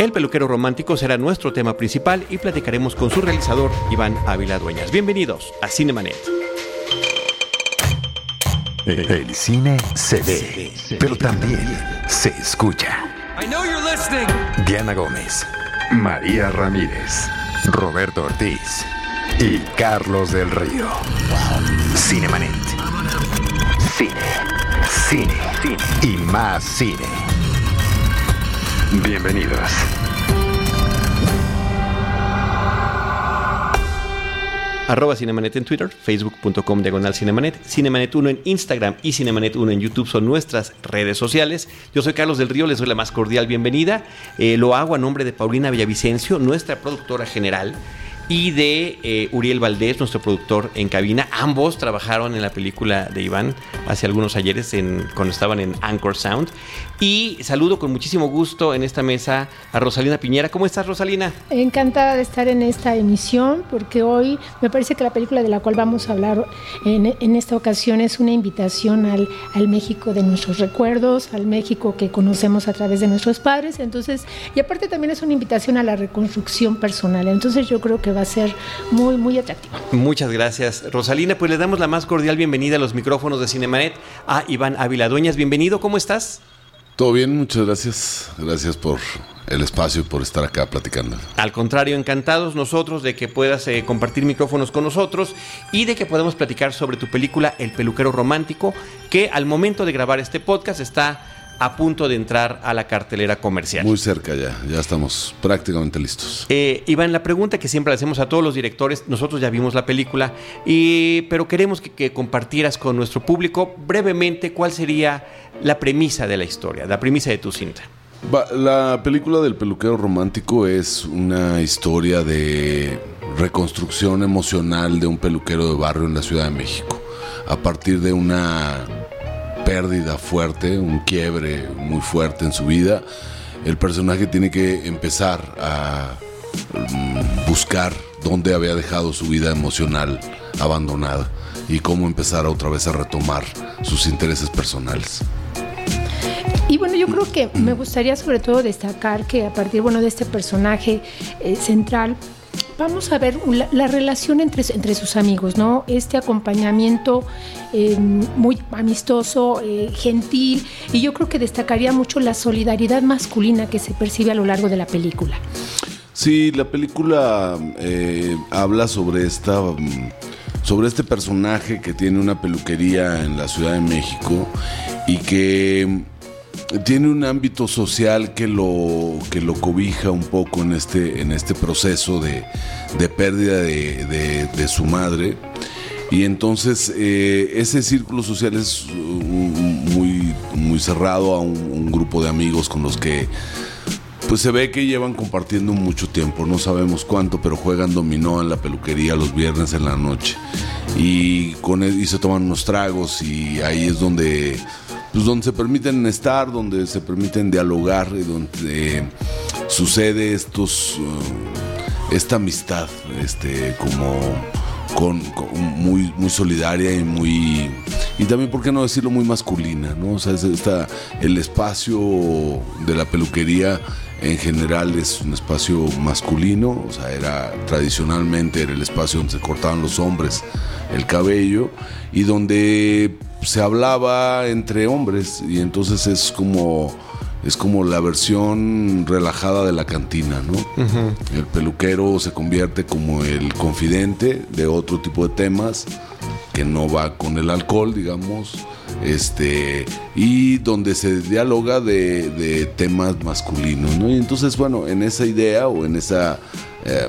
El peluquero romántico será nuestro tema principal y platicaremos con su realizador, Iván Ávila Dueñas. Bienvenidos a Cinemanet. El cine se ve, pero también se escucha. Diana Gómez, María Ramírez, Roberto Ortiz y Carlos del Río. Cinemanet. Cine, cine, cine y más cine. Bienvenidos. Arroba Cinemanet en Twitter, facebook.com diagonal Cinemanet, Cinemanet 1 en Instagram y Cinemanet 1 en YouTube son nuestras redes sociales. Yo soy Carlos del Río, les doy la más cordial bienvenida. Eh, lo hago a nombre de Paulina Villavicencio, nuestra productora general y de eh, Uriel Valdés, nuestro productor en cabina. Ambos trabajaron en la película de Iván hace algunos ayeres en, cuando estaban en Anchor Sound. Y saludo con muchísimo gusto en esta mesa a Rosalina Piñera. ¿Cómo estás, Rosalina? Encantada de estar en esta emisión porque hoy me parece que la película de la cual vamos a hablar en, en esta ocasión es una invitación al, al, México de nuestros recuerdos, al México que conocemos a través de nuestros padres. Entonces, y aparte también es una invitación a la reconstrucción personal. Entonces yo creo que va a ser muy, muy atractivo. Muchas gracias, Rosalina. Pues le damos la más cordial bienvenida a los micrófonos de Cinemanet a Iván Ávila Dueñas. Bienvenido, ¿cómo estás? Todo bien, muchas gracias. Gracias por el espacio y por estar acá platicando. Al contrario, encantados nosotros de que puedas eh, compartir micrófonos con nosotros y de que podamos platicar sobre tu película El peluquero romántico, que al momento de grabar este podcast está a punto de entrar a la cartelera comercial. Muy cerca ya, ya estamos prácticamente listos. Eh, Iván, la pregunta que siempre le hacemos a todos los directores, nosotros ya vimos la película, y, pero queremos que, que compartieras con nuestro público brevemente cuál sería la premisa de la historia, la premisa de tu cinta. La película del peluquero romántico es una historia de reconstrucción emocional de un peluquero de barrio en la Ciudad de México, a partir de una pérdida fuerte, un quiebre muy fuerte en su vida, el personaje tiene que empezar a buscar dónde había dejado su vida emocional abandonada y cómo empezar otra vez a retomar sus intereses personales. Y bueno, yo creo que me gustaría sobre todo destacar que a partir bueno, de este personaje eh, central, vamos a ver la, la, relación entre, entre sus amigos, ¿no? Este acompañamiento eh, muy amistoso, eh, gentil, y yo creo que destacaría mucho la solidaridad masculina que se percibe a lo largo de la película. Sí, la película eh, habla sobre esta sobre este personaje que tiene una peluquería en la Ciudad de México y que tiene un ámbito social que lo, que lo cobija un poco en este, en este proceso de, de pérdida de, de, de, su madre. Y entonces eh, ese círculo social es muy, muy cerrado a un, grupo de amigos con los que pues se ve que llevan compartiendo mucho tiempo, no sabemos cuánto, pero juegan dominó en la peluquería los viernes en la noche. Y, con él, y se toman unos tragos y ahí es donde pues donde se permiten estar, donde se permiten dialogar y donde sucede estos uh, esta amistad este como con, muy muy solidaria y muy y también por qué no decirlo muy masculina, ¿no? O sea, es esta, el espacio de la peluquería en general es un espacio masculino, o sea, era tradicionalmente era el espacio donde se cortaban los hombres el cabello y donde se hablaba entre hombres y entonces es como es como la versión relajada de la cantina, ¿no? Uh -huh. El peluquero se convierte como el confidente de otro tipo de temas que no va con el alcohol, digamos, este y donde se dialoga de, de temas masculinos, ¿no? Y entonces, bueno, en esa idea o en esa eh,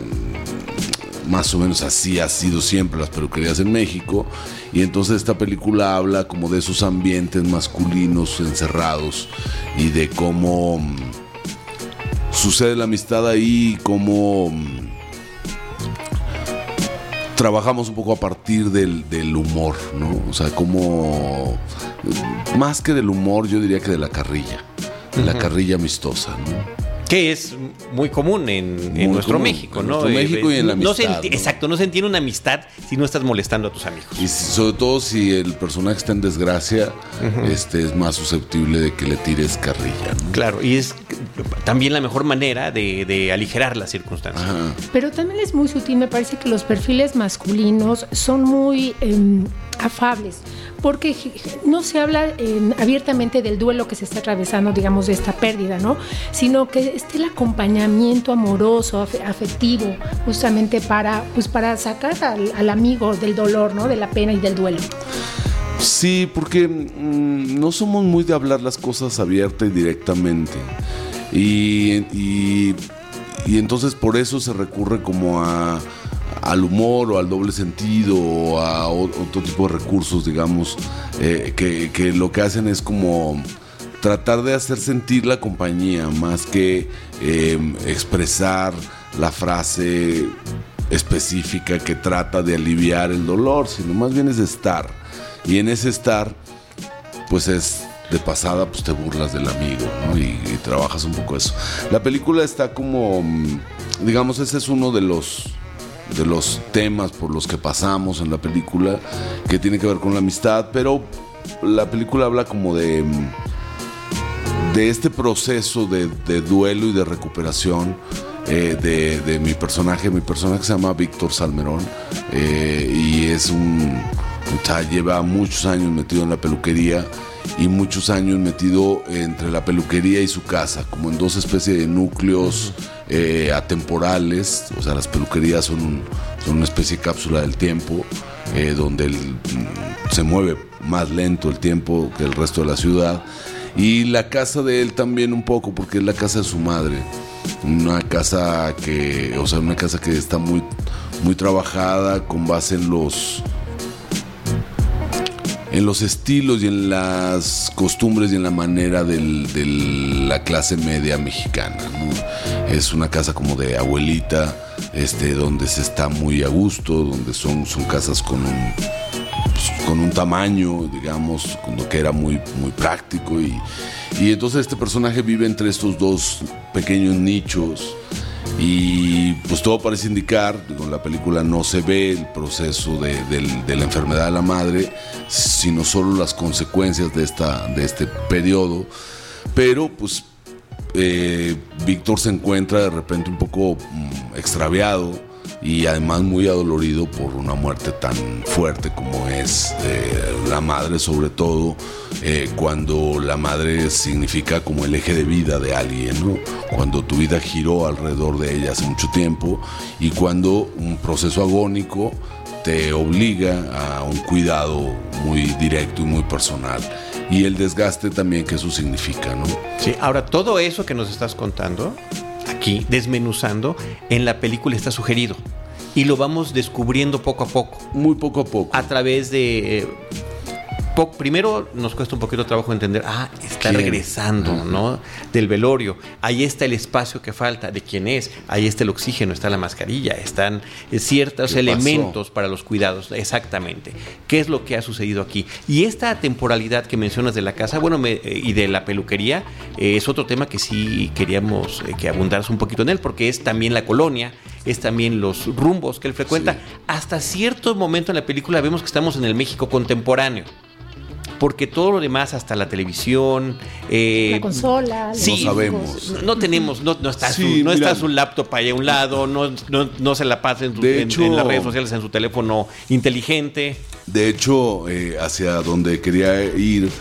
más o menos así ha sido siempre las peluquerías en México. Y entonces esta película habla como de esos ambientes masculinos encerrados y de cómo um, sucede la amistad ahí, cómo um, trabajamos un poco a partir del, del, humor, ¿no? O sea, como más que del humor, yo diría que de la carrilla, de uh -huh. la carrilla amistosa, ¿no? Que es muy común en, nuestro México, ¿no? En México y en la amistad. Exacto, no se entiende una amistad si no estás molestando a tus amigos. Y sobre todo si el personaje está en desgracia, este es más susceptible de que le tires carrilla. Claro, y es también la mejor manera de, aligerar las circunstancias. Pero también es muy sutil, me parece que los perfiles masculinos son muy em, afables porque no se habla abiertamente del duelo que se está atravesando, digamos, de esta pérdida, ¿no? Sino que esté el acompañamiento amoroso, afectivo, justamente para, pues, para sacar al, amigo del dolor, ¿no? De la pena y del duelo. Sí, porque mm, no somos muy de hablar las cosas abierta y directamente. y, y entonces por eso se recurre como a al humor o al doble sentido o a otro tipo de recursos, digamos, eh, que, lo que hacen es como tratar de hacer sentir la compañía más que em, expresar la frase específica que trata de aliviar el dolor, sino más bien es estar. Y en ese estar, pues es de pasada, pues te burlas del amigo, Y, y, trabajas un poco eso. La película está como, mm, digamos, ese es uno de los de los temas por los que pasamos en la película, que tiene que ver con la amistad, pero la película habla como de, de este proceso de, duelo y de recuperación eh, de, mi personaje. Mi personaje se llama Víctor Salmerón eh, y es un... lleva muchos años metido en la peluquería y muchos años metido entre la peluquería y su casa, como en dos especies de núcleos eh, atemporales, o sea, las peluquerías son, una especie de cápsula del tiempo, donde mm, se mueve más lento el tiempo que el resto de la ciudad. Y la casa de él también un poco, porque es la casa de su madre. Una casa que, o sea, una casa que está muy, muy trabajada con base en los en los estilos y en las costumbres y en la manera de la clase media mexicana. Es una casa como de abuelita, este, donde se está muy a gusto, donde son, son casas con un, pues, con un tamaño, digamos, que era muy, muy práctico. Y, y entonces este personaje vive entre estos dos pequeños nichos y pues todo parece indicar, en la película no se ve el proceso de, la enfermedad de la madre, sino solo las consecuencias de, esta, de este periodo. Pero pues eh, Víctor se encuentra de repente un poco mm, extraviado y además muy adolorido por una muerte tan fuerte como es eh, la madre, sobre todo eh, cuando la madre significa como el eje de vida de alguien, ¿no? cuando tu vida giró alrededor de ella hace mucho tiempo y cuando un proceso agónico te obliga a un cuidado muy directo y muy personal y el desgaste también que eso significa, ¿no? Sí, ahora todo eso que nos estás contando aquí, desmenuzando, en la película está sugerido. Y lo vamos descubriendo poco a poco. Muy poco a poco. A través de... Eh, primero nos cuesta un poquito de trabajo entender, ah, está regresando, ¿no? Del velorio. Ahí está el espacio que falta, de quién es. Ahí está el oxígeno, está la mascarilla, están eh, ciertos elementos para los cuidados, exactamente. ¿Qué es lo que ha sucedido aquí? Y esta temporalidad que mencionas de la casa, bueno, eh, y de la peluquería, eh, es otro tema que sí queríamos que abundaras un poquito en él, porque es también la colonia, es también los rumbos que él frecuenta. Hasta cierto momento en la película vemos que estamos en el México contemporáneo porque todo lo demás, hasta la televisión, eh, la consola, sí, no sabemos. No tenemos, no, está, su, no está su laptop ahí a un lado, no, no, se la pasa en, en, las redes sociales, en su teléfono inteligente. De hecho, eh, hacia donde quería ir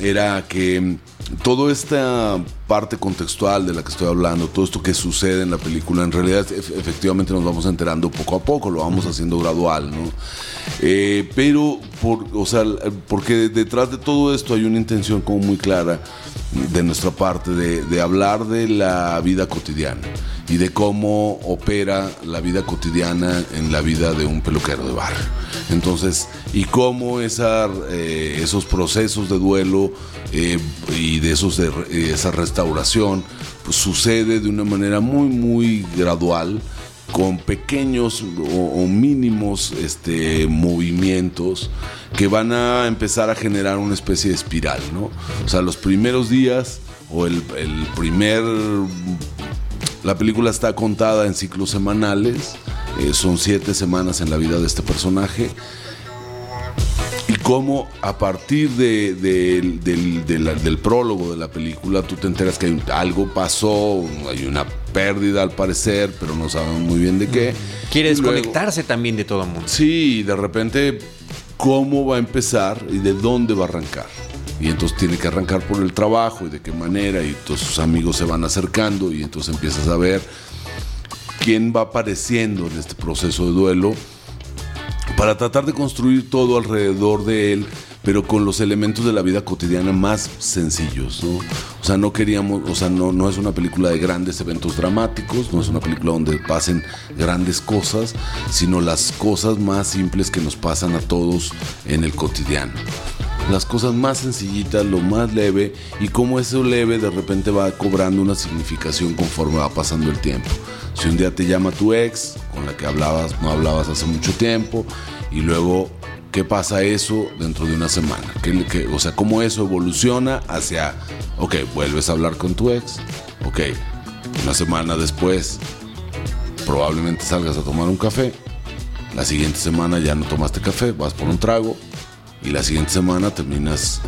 era que toda esta parte contextual de la que estoy hablando, todo esto que sucede en la película, en realidad efectivamente nos vamos enterando poco a poco, lo vamos haciendo gradual, ¿no? Eh, pero, o sea, porque detrás de todo esto hay una intención como muy clara de nuestra parte de, hablar de la vida cotidiana y de cómo opera la vida cotidiana en la vida de un peluquero de bar. Entonces, y cómo eh, esos procesos de duelo eh, y de esa restauración pues, sucede de una manera muy, muy gradual con pequeños o, mínimos este, movimientos que van a empezar a generar una especie de espiral, ¿no? O sea, los primeros días o el, primer La película está contada en ciclos semanales, eh, son siete semanas en la vida de este personaje y cómo a partir de, del, prólogo de la película tú te enteras que algo pasó, hay una pérdida al parecer, pero no sabemos muy bien de qué. Quiere desconectarse también de todo el mundo. Sí, de repente cómo va a empezar y de dónde va a arrancar. Y entonces tiene que arrancar por el trabajo y de qué manera, y todos sus amigos se van acercando y entonces empiezas a ver quién va apareciendo en este proceso de duelo para tratar de construir todo alrededor de él, pero con los elementos de la vida cotidiana más sencillos, ¿no? O sea, no queríamos, o sea, no, no es una película de grandes eventos dramáticos, no es una película donde pasen grandes cosas, sino las cosas más simples que nos pasan a todos en el cotidiano las cosas más sencillitas, lo más leve y cómo eso leve de repente va cobrando una significación conforme va pasando el tiempo. Si un día te llama tu ex, con la que hablabas, no hablabas hace mucho tiempo, y luego, ¿qué pasa eso dentro de una semana? ¿Qué, o sea, cómo eso evoluciona hacia, ok, vuelves a hablar con tu ex, ok, una semana después probablemente salgas a tomar un café, la siguiente semana ya no tomaste café, vas por un trago, y la siguiente semana terminas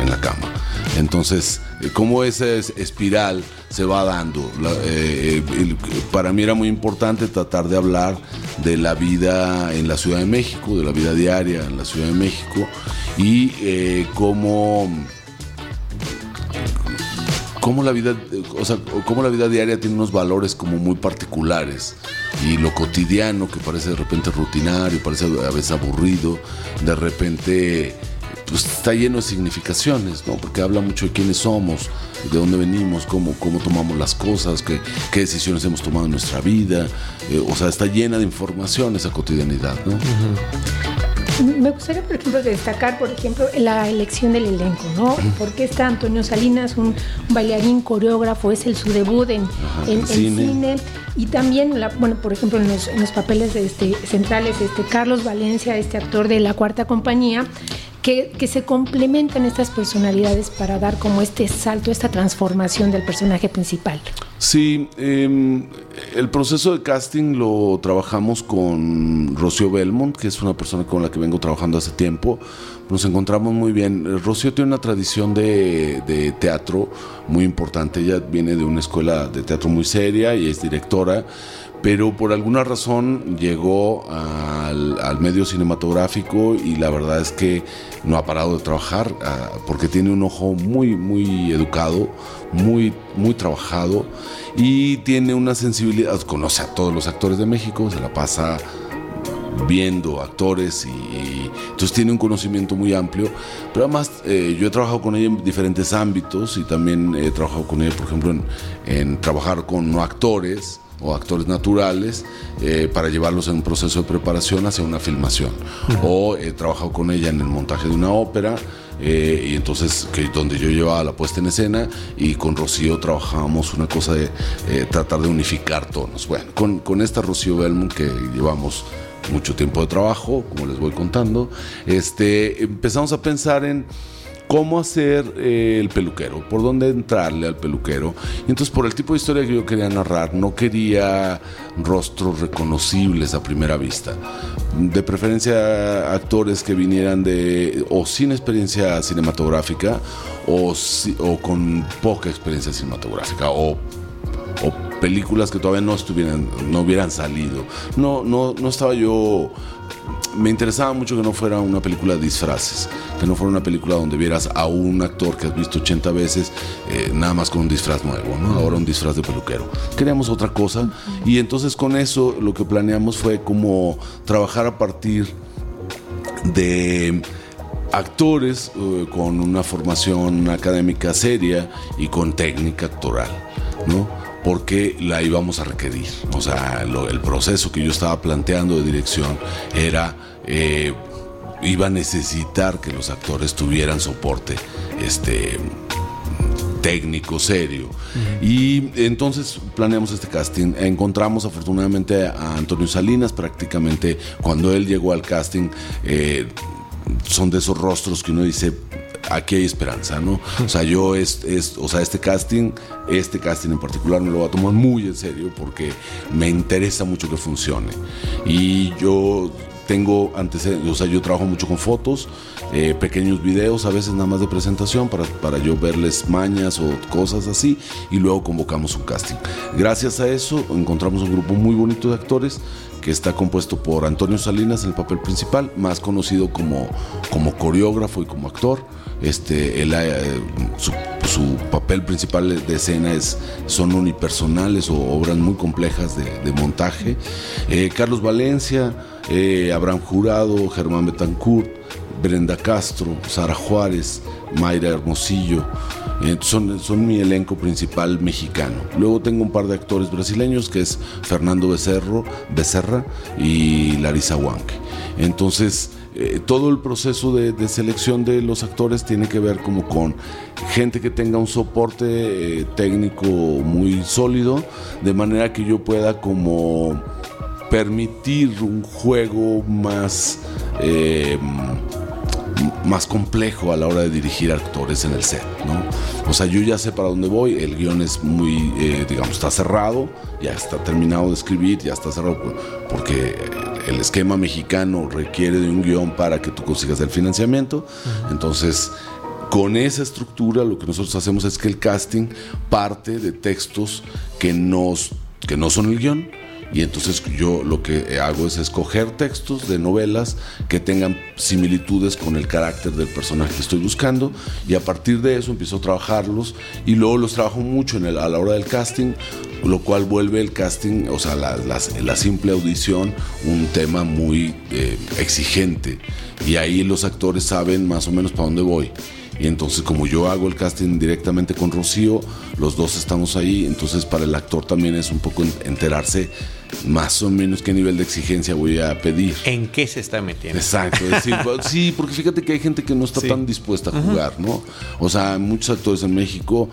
en, la cama. Entonces, cómo esa espiral se va dando. Eh, eh, para mí era muy importante tratar de hablar de la vida en la Ciudad de México, de la vida diaria en la Ciudad de México y cómo cómo la vida, o sea, cómo la vida diaria tiene unos valores como muy particulares y lo cotidiano que parece de repente rutinario, parece a veces aburrido, de repente pues está lleno de significaciones, ¿no? Porque habla mucho de quiénes somos, de dónde venimos, cómo, cómo tomamos las cosas, qué, qué decisiones hemos tomado en nuestra vida. Eh, o sea, está llena de información esa cotidianidad, ¿no? Me gustaría, por ejemplo, destacar, por ejemplo, la elección del elenco, ¿no? Porque está Antonio Salinas, un, bailarín, coreógrafo, es el su debut en, cine. Y también, bueno, por ejemplo, en los, papeles este, centrales, este Carlos Valencia, este actor de La Cuarta Compañía, que, se complementan estas personalidades para dar como este salto, esta transformación del personaje principal. Sí, em, el proceso de casting lo trabajamos con Rocío Belmont, que es una persona con la que vengo trabajando hace tiempo. Nos encontramos muy bien. Rocío tiene una tradición de, de teatro muy importante. Ella viene de una escuela de teatro muy seria y es directora pero por alguna razón llegó al, medio cinematográfico y la verdad es que no ha parado de trabajar ah, porque tiene un ojo muy, muy educado, muy, muy trabajado y tiene una sensibilidad, conoce a todos los actores de México, se la pasa viendo actores y, entonces tiene un conocimiento muy amplio. Pero además eh, yo he trabajado con ella en diferentes ámbitos y también he trabajado con ella, por ejemplo, en, en trabajar con no actores o actores naturales eh, para llevarlos en un proceso de preparación hacia una filmación. O he trabajado con ella en el montaje de una ópera. Eh, y entonces que donde yo llevaba la puesta en escena y con Rocío trabajábamos una cosa de eh, tratar de unificar tonos. Bueno, con, con esta Rocío Belmont que llevamos mucho tiempo de trabajo, como les voy contando, este, empezamos a pensar en cómo hacer eh, el peluquero, por dónde entrarle al peluquero. Y entonces por el tipo de historia que yo quería narrar, no quería rostros reconocibles a primera vista. De preferencia actores que vinieran de o sin experiencia cinematográfica o, o con poca experiencia cinematográfica o, o películas que todavía no estuvieran no hubieran salido. No no no estaba yo me interesaba mucho que no fuera una película de disfraces, que no fuera una película donde vieras a un actor que has visto 80 veces eh, nada más con un disfraz nuevo, ¿no? ahora un disfraz de peluquero. Queríamos otra cosa y entonces con eso lo que planeamos fue como trabajar a partir de actores eh, con una formación académica seria y con técnica actoral, ¿no? Porque la íbamos a requerir. O sea, el proceso que yo estaba planteando de dirección era, eh, iba a necesitar que los actores tuvieran soporte este, técnico, serio. Y entonces planeamos este casting. Encontramos afortunadamente a Antonio Salinas, prácticamente cuando él llegó al casting, eh, son de esos rostros que uno dice, aquí hay esperanza, ¿no? O sea, yo, es, es, o sea, este casting, este casting en particular me lo voy a tomar muy en serio porque me interesa mucho que funcione. Y yo tengo antecedentes, o sea, yo trabajo mucho con fotos, eh, pequeños videos, a veces nada más de presentación para, para yo verles mañas o cosas así, y luego convocamos un casting. Gracias a eso encontramos un grupo muy bonito de actores que está compuesto por Antonio Salinas en el papel principal, más conocido como, como coreógrafo y como actor. Este, eh, su, papel principal de escena es, son unipersonales o obras muy complejas de, de montaje. Eh, Carlos Valencia, eh, Abraham Jurado, Germán Betancourt, Brenda Castro, Sara Juárez, Mayra Hermosillo. Son, son, mi elenco principal mexicano. Luego tengo un par de actores brasileños que es Fernando Becerro, Becerra y Larisa Huanque. Entonces, eh, todo el proceso de, selección de los actores tiene que ver como con gente que tenga un soporte eh, técnico muy sólido, de manera que yo pueda como permitir un juego más, eh, más complejo a la hora de dirigir actores en el set, ¿no? O sea, yo ya sé para dónde voy, el guion es muy, digamos, está cerrado, ya está terminado de escribir, ya está cerrado, porque el esquema mexicano requiere de un guion para que tú consigas el financiamiento, uh -huh. entonces con esa estructura lo que nosotros hacemos es que el casting parte de textos que, nos, que no son el guion, y entonces yo lo que hago es escoger textos de novelas que tengan similitudes con el carácter del personaje que estoy buscando. Y a partir de eso empiezo a trabajarlos. Y luego los trabajo mucho en el, a la hora del casting, lo cual vuelve el casting, o sea, la, simple audición, un tema muy eh, exigente y ahí los actores saben más o menos para dónde voy. Y entonces como yo hago el casting directamente con Rocío, los dos estamos ahí, entonces para el actor también es un poco enterarse más o menos qué nivel de exigencia voy a pedir. ¿En qué se está metiendo? Exacto. Es decir, sí, porque fíjate que hay gente que no está sí. tan dispuesta a jugar, uh -huh. ¿no? O sea, muchos actores en México,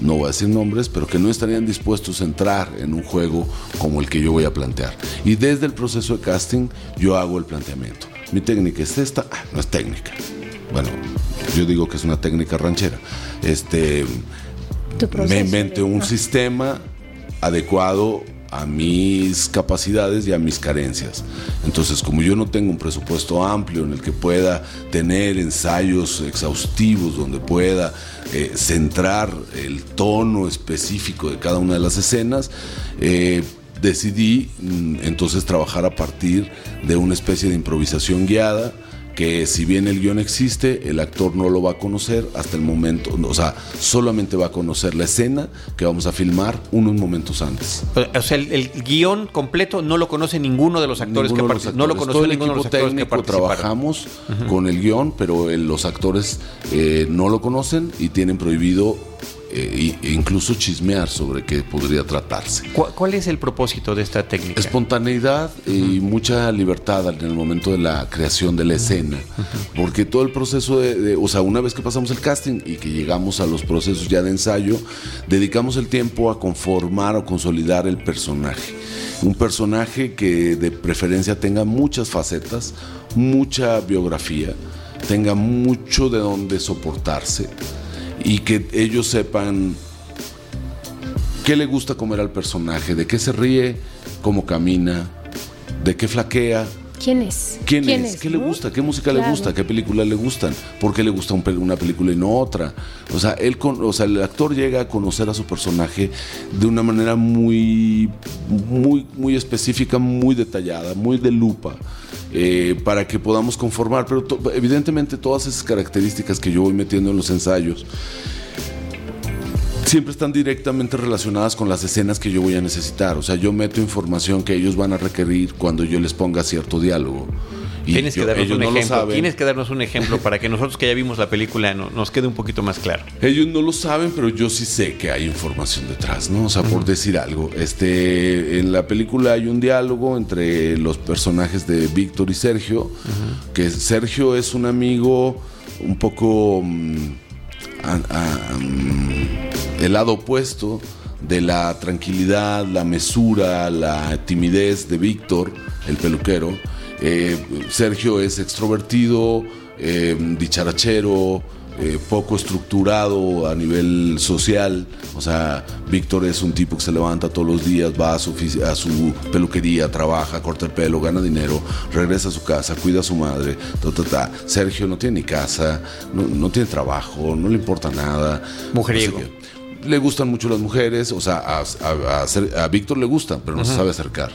no voy a decir nombres, pero que no estarían dispuestos a entrar en un juego como el que yo voy a plantear. Y desde el proceso de casting, yo hago el planteamiento. Mi técnica es esta, ah, no es técnica. Bueno, yo digo que es una técnica ranchera. Este, me inventé un sistema adecuado a mis capacidades y a mis carencias. Entonces, como yo no tengo un presupuesto amplio en el que pueda tener ensayos exhaustivos, donde pueda eh, centrar el tono específico de cada una de las escenas, eh, decidí mm, entonces trabajar a partir de una especie de improvisación guiada que si bien el guion existe, el actor no lo va a conocer hasta el momento, o sea, solamente va a conocer la escena que vamos a filmar unos momentos antes. O sea, el, el guion completo no lo conoce ninguno de los actores ninguno que participan. No lo conoce Todo el ninguno equipo de los actores técnico que participaron. trabajamos uh -huh. con el guion, pero eh, los actores eh, no lo conocen y tienen prohibido e incluso chismear sobre qué podría tratarse. ¿Cuál, ¿Cuál, es el propósito de esta técnica? Espontaneidad uh -huh. y mucha libertad en el momento de la creación de la escena, uh -huh. porque todo el proceso de, de, o sea, una vez que pasamos el casting y que llegamos a los procesos ya de ensayo, dedicamos el tiempo a conformar o consolidar el personaje. Un personaje que de preferencia tenga muchas facetas, mucha biografía, tenga mucho de donde soportarse y que ellos sepan qué le gusta comer al personaje, de qué se ríe, cómo camina, de qué flaquea. ¿Quién es? ¿Quién, ¿Quién es? ¿Qué ¿no? le gusta? ¿Qué música claro. le gusta? ¿Qué películas le gustan? ¿Por qué le gusta un, una película y no otra? O sea, él con, o sea, el actor llega a conocer a su personaje de una manera muy, muy, muy específica, muy detallada, muy de lupa. Eh, para que podamos conformar, pero to evidentemente todas esas características que yo voy metiendo en los ensayos siempre están directamente relacionadas con las escenas que yo voy a necesitar. O sea, yo meto información que ellos van a requerir cuando yo les ponga cierto diálogo. Y Tienes, yo, que darnos un no ejemplo. Tienes que darnos un ejemplo para que nosotros que ya vimos la película no, nos quede un poquito más claro. Ellos no lo saben, pero yo sí sé que hay información detrás, ¿no? O sea, uh -huh. por decir algo, este, en la película hay un diálogo entre los personajes de Víctor y Sergio, uh -huh. que Sergio es un amigo un poco um, um, el lado opuesto de la tranquilidad, la mesura, la timidez de Víctor, el peluquero. Eh, Sergio es extrovertido, eh, dicharachero, eh, poco estructurado a nivel social. O sea, Víctor es un tipo que se levanta todos los días, va a su, a su peluquería, trabaja, corta el pelo, gana dinero, regresa a su casa, cuida a su madre. Sergio no tiene ni casa, no, tiene trabajo, no le importa nada. Mujeriego. le gustan mucho las mujeres, o sea, a, Víctor le gustan, pero no se sabe acercar.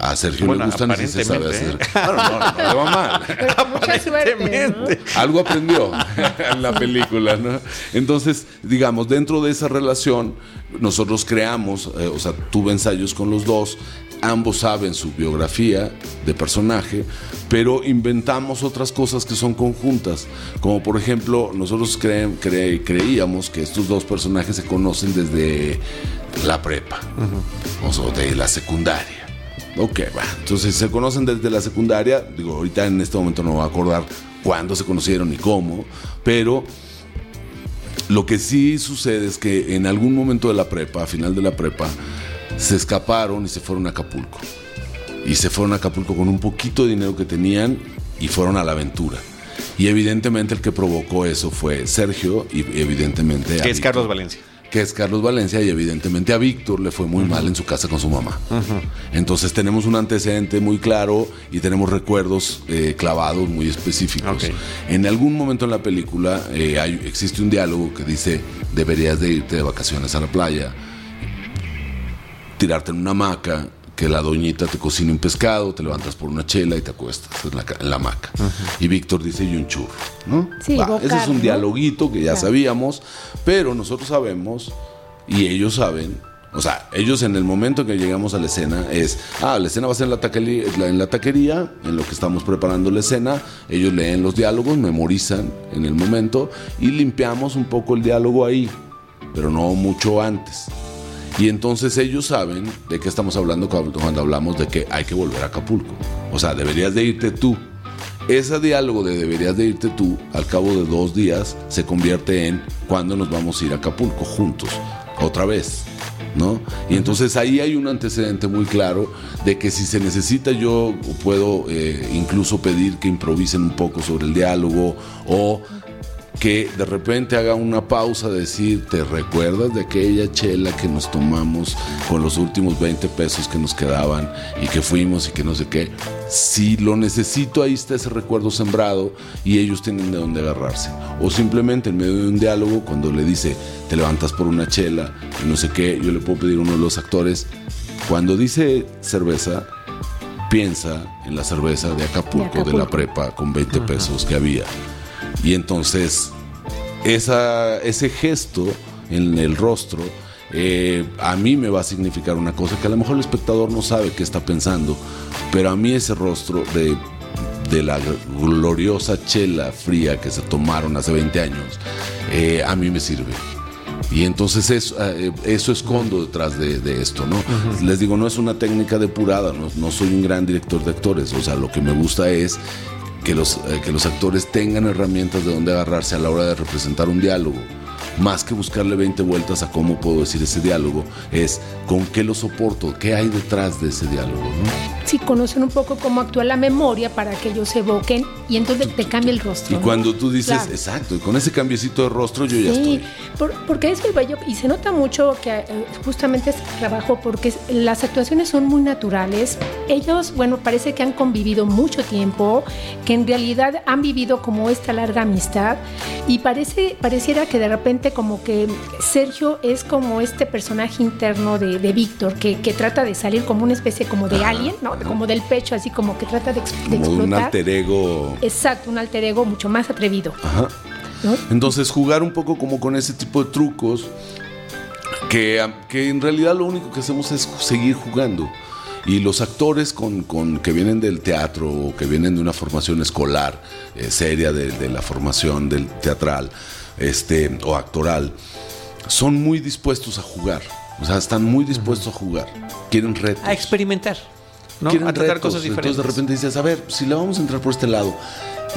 A Sergio le gustan y se sabe hacer. Claro, no, no, le va mal. Aparentemente. Algo aprendió en la película, ¿no? Entonces, digamos, dentro de esa relación, nosotros creamos, eh, o sea, tuve ensayos con los dos, ambos saben su biografía de personaje, pero inventamos otras cosas que son conjuntas, como por ejemplo, nosotros creíamos que estos dos personajes se conocen desde la prepa, o sea, de la secundaria. Ok, va. Entonces se conocen desde la secundaria. Digo, ahorita en este momento no voy a acordar cuándo se conocieron y cómo, pero lo que sí sucede es que en algún momento de la prepa, a final de la prepa, se escaparon y se fueron a Acapulco. Y se fueron a Acapulco con un poquito de dinero que tenían y fueron a la aventura. Y evidentemente el que provocó eso fue Sergio y evidentemente... Que es Carlos Valencia que es Carlos Valencia, y evidentemente a Víctor le fue muy mal en su casa con su mamá. Entonces tenemos un antecedente muy claro y tenemos recuerdos eh, clavados muy específicos. En algún momento en la película eh, hay, existe un diálogo que dice, deberías de irte de vacaciones a la playa, tirarte en una hamaca que la doñita te cocina un pescado, te levantas por una chela y te acuestas en la, hamaca. Y Víctor dice, y un churro, ¿no? Sí, ese es un dialoguito que ya sabíamos, pero nosotros sabemos y ellos saben o sea, ellos en el momento que llegamos a la escena es, ah, la escena va a ser en la, taquería, en la taquería, en lo que estamos preparando la escena, ellos leen los diálogos, memorizan en el momento y limpiamos un poco el diálogo ahí, pero no mucho antes. Y entonces ellos saben de qué estamos hablando cuando hablamos de que hay que volver a Acapulco. O sea, deberías de irte tú. Ese diálogo de deberías de irte tú, al cabo de dos días, se convierte en cuándo nos vamos a ir a Acapulco juntos, otra vez. ¿No? Y entonces ahí hay un antecedente muy claro de que si se necesita yo puedo eh, incluso pedir que improvisen un poco sobre el diálogo o que de repente haga una pausa, decir, ¿te recuerdas de aquella chela que nos tomamos con los últimos 20 pesos que nos quedaban y que fuimos y que no sé qué? Si lo necesito, ahí está ese recuerdo sembrado y ellos tienen de dónde agarrarse. O simplemente en medio de un diálogo, cuando le dice, te levantas por una chela y no sé qué, yo le puedo pedir a uno de los actores, cuando dice cerveza, piensa en la cerveza de Acapulco, de, la prepa con 20 pesos que había y entonces esa, ese gesto en el rostro eh, a mí me va a significar una cosa que a lo mejor el espectador no sabe qué está pensando, pero a mí ese rostro de, de la gloriosa chela fría que se tomaron hace 20 años, eh, a mí me sirve. Y entonces eso, eh, eso escondo detrás de, esto, ¿no? Les digo, no es una técnica depurada, no, no soy un gran director de actores, o sea, lo que me gusta es que los, eh, que los actores tengan herramientas de donde agarrarse a la hora de representar un diálogo más que buscarle 20 vueltas a cómo puedo decir ese diálogo, es con qué lo soporto, qué hay detrás de ese diálogo. ¿no? Sí, conocen un poco cómo actúa la memoria para que ellos se evoquen y entonces te cambia el rostro. Y cuando tú dices, exacto, y con ese cambiecito de rostro yo ya estoy. porque es el bello, y se nota mucho que eh, justamente este trabajo, porque las actuaciones son muy naturales. Ellos, bueno, parece que han convivido mucho tiempo, que en realidad han vivido como esta larga amistad y parece, pareciera que de repente como que Sergio es como este personaje interno de, Víctor, que, trata de salir como una especie como de alien, ¿no? Como del pecho, así como que trata de, explotar. un alter ego. Exacto, un alter ego mucho más atrevido. Ajá. Entonces jugar un poco como con ese tipo de trucos, que, que en realidad lo único que hacemos es seguir jugando. Y los actores con, que vienen del teatro o que vienen de una formación escolar eh, seria de, de, la formación del teatral, este, o actoral, son muy dispuestos a jugar. O sea, están muy dispuestos a jugar. Quieren retos. A experimentar. ¿no? a tratar cosas diferentes. Entonces de repente dices, a ver, si le vamos a entrar por este lado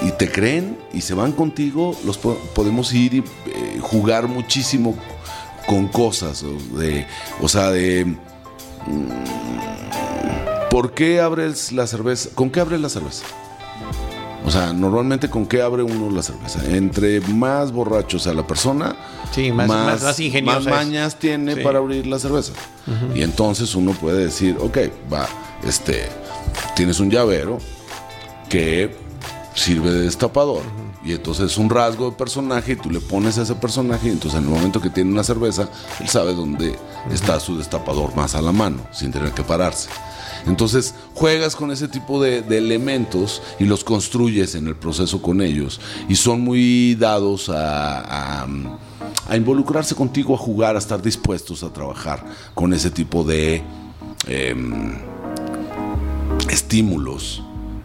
y te creen y se van contigo, los podemos ir y eh, jugar muchísimo con cosas. De, o sea, de... Mm, ¿Por qué abres la cerveza? ¿Con qué abres la cerveza? O sea, normalmente con qué abre uno la cerveza. Entre más borracho sea la persona, más, más, más, mañas tiene para abrir la cerveza. Y entonces uno puede decir, ok, va, este, tienes un llavero que sirve de destapador. Y entonces es un rasgo de personaje y tú le pones a ese personaje y entonces en el momento que tiene una cerveza, él sabe dónde está su destapador más a la mano, sin tener que pararse. Entonces juegas con ese tipo de, elementos y los construyes en el proceso con ellos y son muy dados a, involucrarse contigo, a jugar, a estar dispuestos a trabajar con ese tipo de em, estímulos.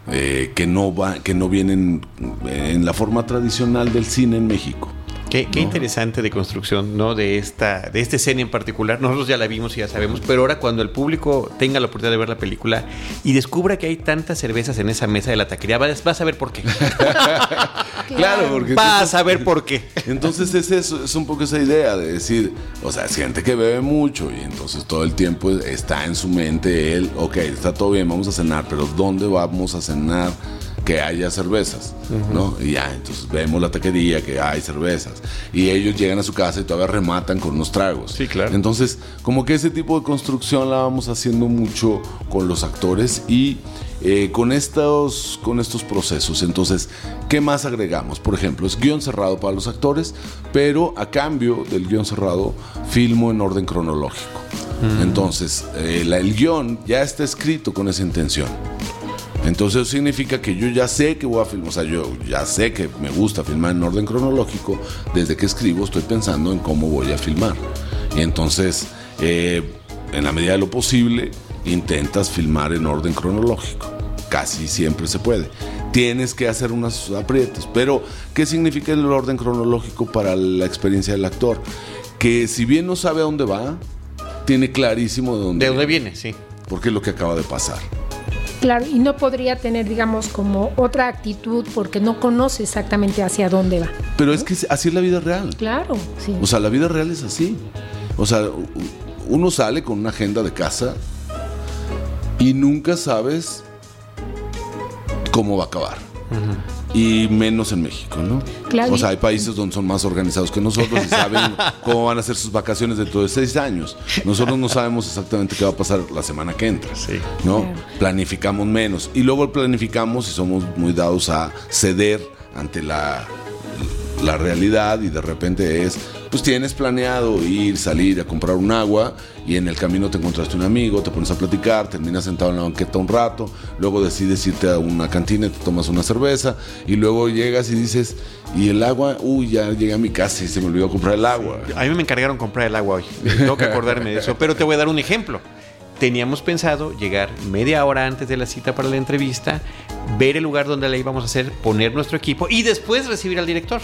Eh, que, no va, que no vienen en la forma tradicional del cine en México. Qué, interesante de construcción, ¿no? De esta, de este escena en particular. Nosotros ya la vimos y ya sabemos, pero ahora cuando el público tenga la oportunidad de ver la película y descubra que hay tantas cervezas en esa mesa de la taquería, vas, a ver por qué. claro, porque vas a ver por qué. Entonces es eso, es un poco esa idea de decir, o sea, es gente que bebe mucho y entonces todo el tiempo está en su mente él, ok, está todo bien, vamos a cenar, pero ¿dónde vamos a cenar? Que haya cervezas, ¿no? Y ya, entonces vemos la taquería que hay cervezas. Y ellos llegan a su casa y todavía rematan con unos tragos. Sí, claro. Entonces, como que ese tipo de construcción la vamos haciendo mucho con los actores y eh, con, estos, con estos procesos. Entonces, ¿qué más agregamos? Por ejemplo, es guion cerrado para los actores, pero a cambio del guion cerrado, filmo en orden cronológico. Mm. Entonces, eh, el guion ya está escrito con esa intención. Entonces significa que yo ya sé que voy a filmar, o sea, yo ya sé que me gusta filmar en orden cronológico. Desde que escribo estoy pensando en cómo voy a filmar. Y entonces, eh, en la medida de lo posible, intentas filmar en orden cronológico. Casi siempre se puede. Tienes que hacer unos aprietos. Pero, ¿qué significa el orden cronológico para la experiencia del actor? Que si bien no sabe a dónde va, tiene clarísimo de dónde, de dónde viene, sí. Porque es lo que acaba de pasar. Claro, y no podría tener, digamos, como otra actitud porque no conoce exactamente hacia dónde va. Pero es que así es la vida real. Claro, sí. O sea, la vida real es así. O sea, uno sale con una agenda de casa y nunca sabes cómo va a acabar y menos en México, ¿no? Claro. O sea, hay países donde son más organizados que nosotros y saben cómo van a ser sus vacaciones dentro de seis años. Nosotros no sabemos exactamente qué va a pasar la semana que entra, sí. ¿no? Planificamos menos y luego planificamos y somos muy dados a ceder ante la la realidad y de repente es, pues tienes planeado ir, salir a comprar un agua y en el camino te encontraste un amigo, te pones a platicar, terminas sentado en la banqueta un rato, luego decides irte a una cantina y te tomas una cerveza y luego llegas y dices, y el agua, uy, ya llegué a mi casa y se me olvidó comprar el agua. A mí me encargaron comprar el agua hoy, tengo que acordarme de eso, pero te voy a dar un ejemplo. Teníamos pensado llegar media hora antes de la cita para la entrevista, ver el lugar donde la íbamos a hacer, poner nuestro equipo y después recibir al director.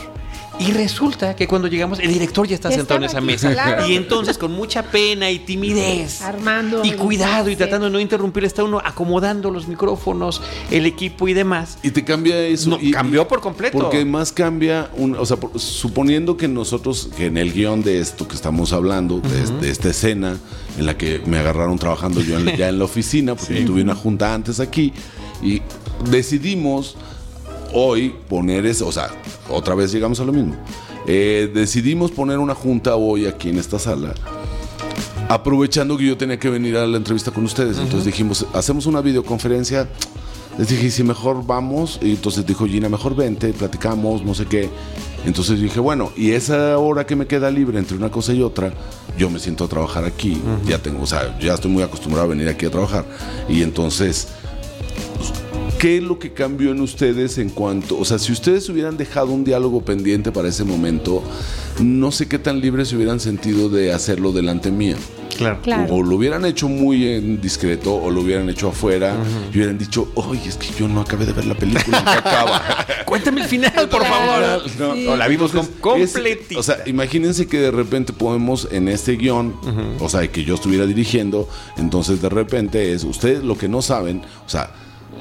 Y resulta que cuando llegamos, el director ya está sentado en esa mesa. Y entonces, con mucha pena y timidez, armando y cuidado y tratando de no interrumpir, está uno acomodando los micrófonos, el equipo y demás. Y te cambia eso. y, cambió por completo. Porque más cambia, un, o sea, suponiendo que nosotros, que en el guion de esto que estamos hablando, de, esta escena en la que me agarraron trabajando yo ya en la oficina, porque tuve una junta antes aquí, y decidimos hoy poner eso, o sea, otra vez llegamos a lo mismo. Eh, decidimos poner una junta hoy aquí en esta sala, aprovechando que yo tenía que venir a la entrevista con ustedes. Entonces dijimos, hacemos una videoconferencia. Les dije, si mejor vamos. Y entonces dijo Gina, mejor vente, platicamos, no sé qué. Entonces dije, bueno, y esa hora que me queda libre entre una cosa y otra, yo me siento a trabajar aquí. Ya tengo, o sea, ya estoy muy acostumbrado a venir aquí a trabajar. Y entonces ¿Qué es lo que cambió en ustedes en cuanto, o sea, si ustedes hubieran dejado un diálogo pendiente para ese momento, no sé qué tan libres se hubieran sentido de hacerlo delante mía? Claro. O, lo hubieran hecho muy en discreto o lo hubieran hecho afuera y hubieran dicho, oye, es que yo no acabé de ver la película, acaba. Cuéntame el final, por favor. No, la vimos completita. O sea, imagínense que de repente podemos en este guion, o sea, que yo estuviera dirigiendo, entonces de repente es, ustedes lo que no saben, o sea,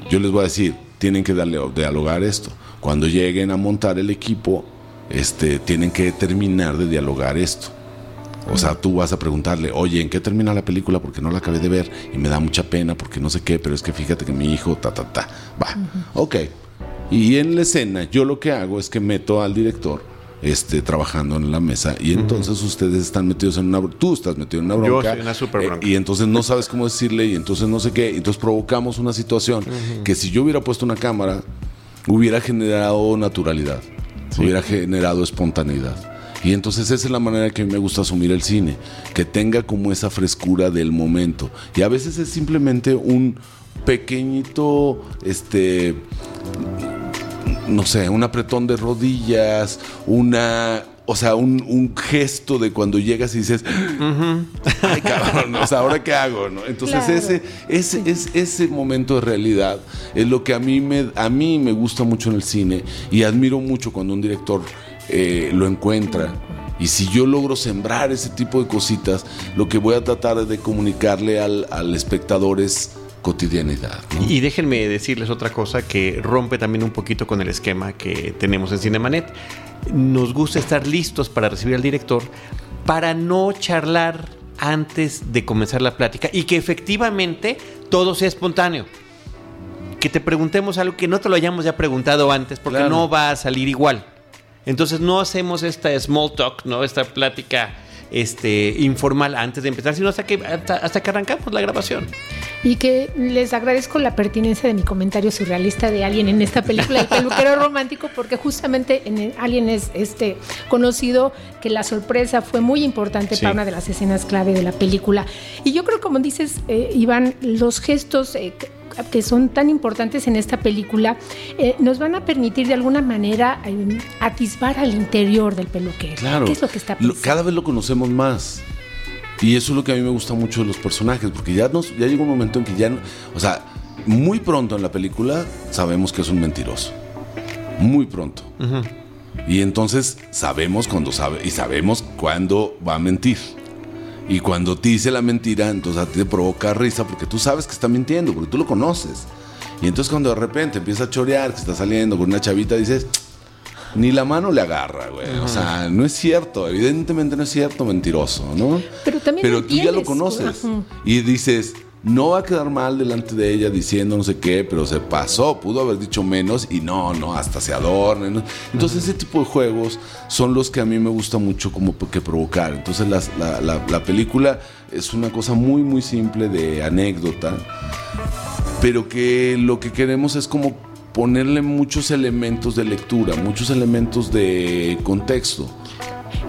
yo les voy a decir, tienen que darle, dialogar esto. Cuando lleguen a montar el equipo, este, tienen que terminar de dialogar esto. O sea, tú vas a preguntarle, oye, ¿en qué termina la película? Porque no la acabé de ver y me da mucha pena porque no sé qué, pero es que fíjate que mi hijo, ta, ta, ta. Va, ok. Y en la escena yo lo que hago es que meto al director este, trabajando en la mesa y entonces ustedes están metidos en una tú estás metido en una bronca, Yo soy una super eh, bronca. y entonces no sabes cómo decirle y entonces no sé qué entonces provocamos una situación que si yo hubiera puesto una cámara hubiera generado naturalidad hubiera generado espontaneidad. Y entonces esa es la manera que a mí me gusta asumir el cine que tenga como esa frescura del momento. Y a veces es simplemente un pequeñito este no sé, un apretón de rodillas, una, o sea, un, un gesto de cuando llegas y dices, ay cabrón, o sea, ahora qué hago, ¿no? Entonces Claro. ese, ese, es, ese momento de realidad es lo que a mí me, a mí me gusta mucho en el cine y admiro mucho cuando un director eh, lo encuentra. Y si yo logro sembrar ese tipo de cositas, lo que voy a tratar de comunicarle al, al espectador es cotidianidad. ¿no? Y déjenme decirles otra cosa que rompe también un poquito con el esquema que tenemos en Cinemanet. Nos gusta estar listos para recibir al director para no charlar antes de comenzar la plática y que efectivamente todo sea espontáneo. Que te preguntemos algo que no te lo hayamos ya preguntado antes porque Claro. no va a salir igual. Entonces no hacemos esta small talk, ¿no? Esta plática este, informal antes de empezar, sino hasta que, hasta, hasta que arrancamos la grabación. Y que les agradezco la pertinencia de mi comentario surrealista de Alien en esta película, El peluquero romántico, porque justamente en Alien es este, conocido que la sorpresa fue muy importante Sí. para una de las escenas clave de la película. Y yo creo, como dices, eh, Iván, los gestos eh, que- son tan importantes en esta película eh, nos van a permitir de alguna manera eh, atisbar al interior del peluquero. Claro. ¿Qué es lo que está cada vez lo conocemos más. Y eso es lo que a mí me gusta mucho de los personajes, porque ya, nos, ya llega un momento en que ya, no- o sea, muy pronto en la película sabemos que es un mentiroso. Muy pronto. Y entonces sabemos cuando sabe, y sabemos cuándo va a mentir. Y cuando te dice la mentira, entonces a ti te provoca risa porque tú sabes que está mintiendo, porque tú lo conoces. Y entonces cuando de repente empieza a chorear, que está saliendo con una chavita, dices, ni la mano le agarra, güey. O sea, no es cierto, evidentemente no es cierto, mentiroso, ¿no? Pero también Pero tú ya lo conoces. Y dices, no va a quedar mal delante de ella diciendo no sé qué, pero se pasó, pudo haber dicho menos y no, no, hasta se adorna. ¿no? Entonces ese tipo de juegos son los que a mí me gusta mucho como que provocar. Entonces las- la, la- la película es una cosa muy, muy simple de anécdota, pero que lo que queremos es como ponerle muchos elementos de lectura, muchos elementos de contexto.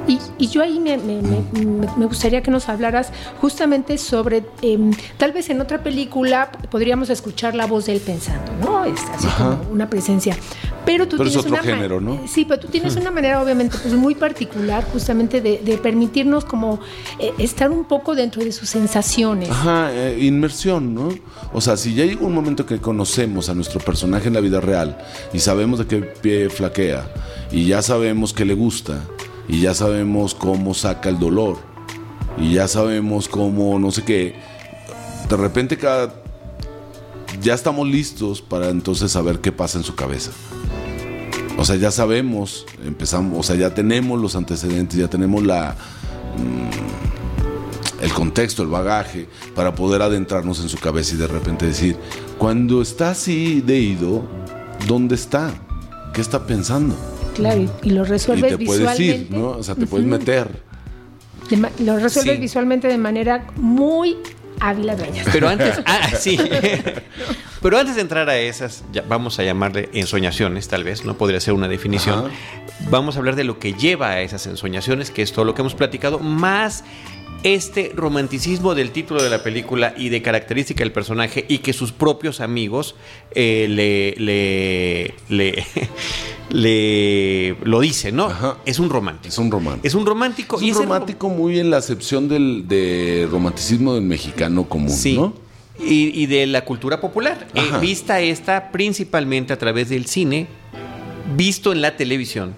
Y, y yo ahí me, me- me- gustaría que nos hablaras justamente sobre, em, tal vez en otra película podríamos escuchar la voz de él pensando, ¿no? Es así Ajá. como una presencia. Pero tú Pero es tienes otro una género, ¿no? Sí, pero tú tienes una manera obviamente pues muy particular justamente de, de permitirnos como eh, estar un poco dentro de sus sensaciones. Ajá, eh, inmersión, ¿no? O sea, si ya llega un momento que conocemos a nuestro personaje en la vida real y sabemos de qué pie flaquea y ya sabemos que le gusta y ya sabemos cómo saca el dolor y ya sabemos cómo no sé qué, de repente cada ya estamos listos para entonces saber qué pasa en su cabeza. O sea, ya sabemos, empezamos, o sea, ya tenemos los antecedentes, ya tenemos la el contexto, el bagaje, para poder adentrarnos en su cabeza y de repente decir, cuando está así de ido, ¿dónde está? ¿Qué está pensando? Claro, y, y lo Y resuelves te puedes visualmente. ir, ¿no? O sea, te puedes meter. De lo resuelves Sí. visualmente de manera muy Ávila Dueñas. Pero antes, ah, sí. Pero antes de entrar a esas, ya vamos a llamarle ensoñaciones, tal vez, no podría ser una definición. Ajá. Vamos a hablar de lo que lleva a esas ensoñaciones, que es todo lo que hemos platicado, más este romanticismo del título de la película y de característica del personaje y que sus propios amigos eh, le, le, le, le- lo dicen, ¿no? Ajá. Es un romántico. Es un romántico. Es un romántico. Es un romántico muy en la acepción del de romanticismo del mexicano común, Sí. ¿no? Y, y de la cultura popular. Eh, vista esta principalmente a través del cine, visto en la televisión,